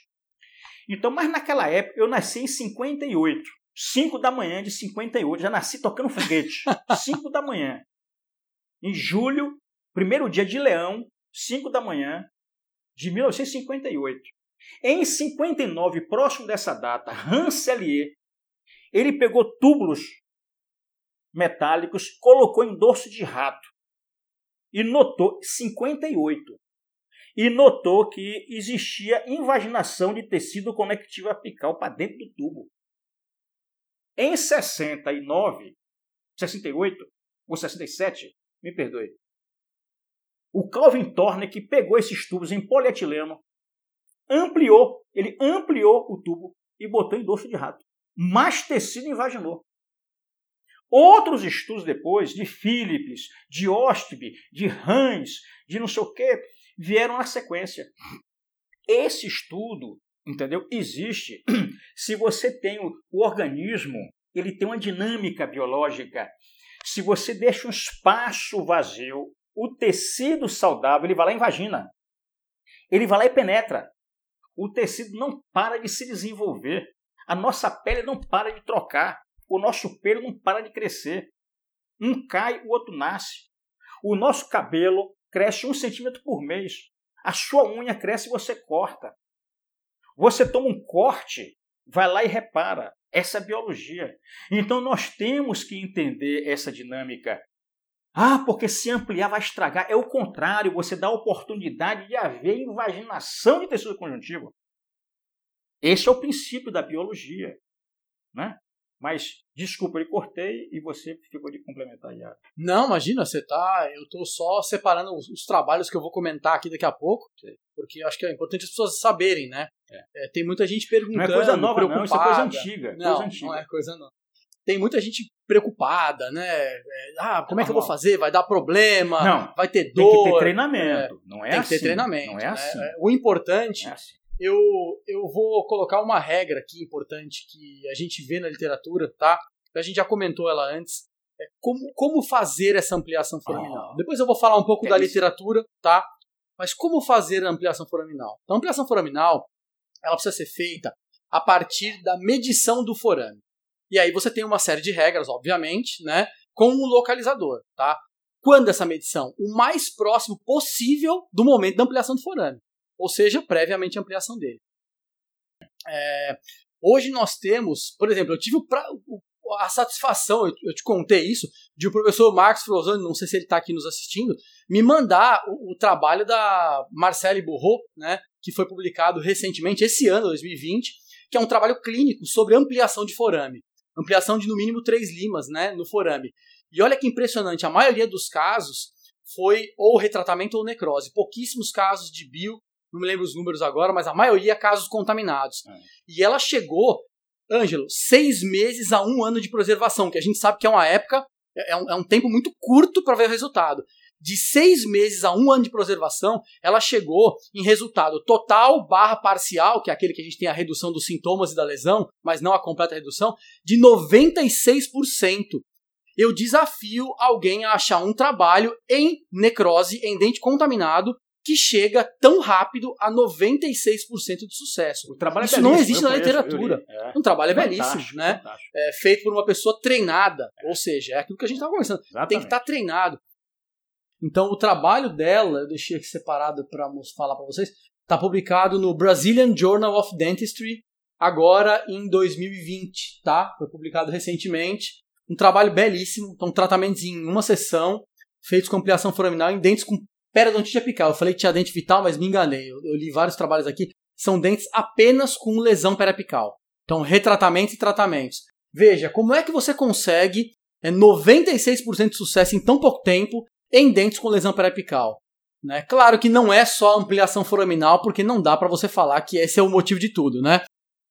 Então, mas naquela época, eu nasci em 58. 5 da manhã de 58. Já nasci tocando foguete. 5 da manhã. Em julho, primeiro dia de leão, 5 da manhã de 1958. Em 59, próximo dessa data, Hans Sellier, ele pegou túbulos metálicos, colocou em dorso de rato e notou 58 e notou que existia invaginação de tecido conectivo apical para dentro do tubo. Em 69, 68 ou 67, me perdoe, o Calvin Tornek pegou esses tubos em polietileno, ampliou, ele ampliou o tubo e botou em dorso de rato. Mais tecido invaginou. Outros estudos depois, de Philips, de Ostby, de Hans, de não sei o quê, vieram na sequência. Esse estudo, entendeu? Existe se você tem o, o organismo, ele tem uma dinâmica biológica. Se você deixa um espaço vazio, o tecido saudável, ele vai lá e vagina. Ele vai lá e penetra. O tecido não para de se desenvolver. A nossa pele não para de trocar. O nosso pelo não para de crescer. Um cai, o outro nasce. O nosso cabelo cresce um centímetro por mês. A sua unha cresce e você corta. Você toma um corte, vai lá e repara. Essa é biologia. Então nós temos que entender essa dinâmica. Ah, porque se ampliar vai estragar. É o contrário, você dá a oportunidade de haver invaginação de tecido conjuntivo. Esse é o princípio da biologia. Né? Mas, desculpa, eu cortei e você ficou de complementar, Iago. Não, imagina, você tá. Eu estou só separando os, os, trabalhos que eu vou comentar aqui daqui a pouco, porque acho que é importante as pessoas saberem, né? É. É, tem muita gente perguntando. Não é coisa nova, não, isso é coisa antiga. Não, coisa antiga. não é coisa nova. Tem muita gente preocupada, né? É, ah, como é que eu vou fazer? Vai dar problema? Não. Vai ter dor? Tem que ter treinamento. É, não é tem assim. Tem que ter treinamento. Não é assim. Né? O importante é assim eu, eu vou colocar uma regra aqui importante que a gente vê na literatura, tá? A gente já comentou ela antes. É como, como fazer essa ampliação foraminal. Oh. Depois eu vou falar um pouco é da isso. literatura, tá? Mas como fazer a ampliação foraminal? Então, a ampliação foraminal ela precisa ser feita a partir da medição do forame. E aí você tem uma série de regras, obviamente, né? Com um localizador, tá? Quando essa medição? O mais próximo possível do momento da ampliação do forame ou seja, previamente a ampliação dele. É, hoje nós temos, por exemplo, eu tive pra, a satisfação, eu, eu, te contei isso, de o professor Marcos Frozoni, não sei se ele está aqui nos assistindo, me mandar o, o trabalho da Marcele Bourreau, né, que foi publicado recentemente, esse ano, 2020, que é um trabalho clínico sobre ampliação de forame. Ampliação de no mínimo 3 limas né, no forame. E olha que impressionante, a maioria dos casos foi ou retratamento ou necrose. Pouquíssimos casos de bio não me lembro os números agora, mas a maioria casos contaminados. É. E ela chegou, Ângelo, seis meses a um ano de preservação, que a gente sabe que é uma época, é, é um, é um tempo muito curto para ver o resultado. De seis meses a um ano de preservação, ela chegou em resultado total barra parcial, que é aquele que a gente tem a redução dos sintomas e da lesão, mas não a completa redução, de 96%. Eu desafio alguém a achar um trabalho em necrose, em dente contaminado, que chega tão rápido a 96% de sucesso. O trabalho é Isso é não existe na literatura. É. Um trabalho é belíssimo, né? É feito por uma pessoa treinada, é. ou seja, é aquilo que a gente estava conversando. Exatamente. Tem que estar tá treinado. Então, o trabalho dela, eu deixei aqui separado para falar para vocês, está publicado no Brazilian Journal of Dentistry, agora em 2020, tá? Foi publicado recentemente. Um trabalho belíssimo, então tratamentos em uma sessão, feitos com ampliação foraminal em dentes com Periodontite apical. Eu falei que tinha dente vital, mas me enganei. Eu, eu, li vários trabalhos aqui. São dentes apenas com lesão periapical. Então, retratamentos e tratamentos. Veja, como é que você consegue é, 96% de sucesso em tão pouco tempo em dentes com lesão periapical? Né? Claro que não é só ampliação foraminal, porque não dá para você falar que esse é o motivo de tudo. Né?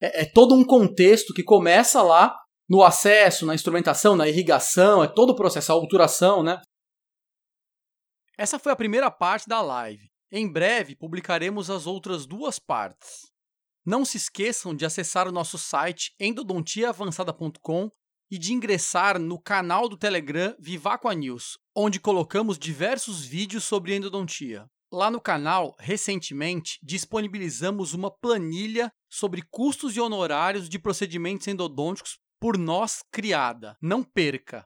É, é todo um contexto que começa lá no acesso, na instrumentação, na irrigação, é todo o processo, a obturação, né? Essa foi a primeira parte da live. Em breve publicaremos as outras duas partes. Não se esqueçam de acessar o nosso site endodontiaavançada.com e de ingressar no canal do Telegram Vivaco News, onde colocamos diversos vídeos sobre endodontia. Lá no canal, recentemente, disponibilizamos uma planilha sobre custos e honorários de procedimentos endodônticos por nós criada. Não perca!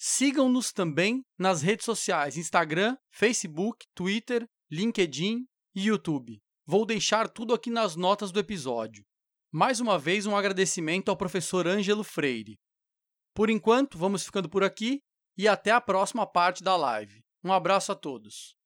Sigam-nos também nas redes sociais Instagram, Facebook, Twitter, LinkedIn e YouTube. Vou deixar tudo aqui nas notas do episódio. Mais uma vez, um agradecimento ao professor Ângelo Freire. Por enquanto, vamos ficando por aqui e até a próxima parte da live. Um abraço a todos.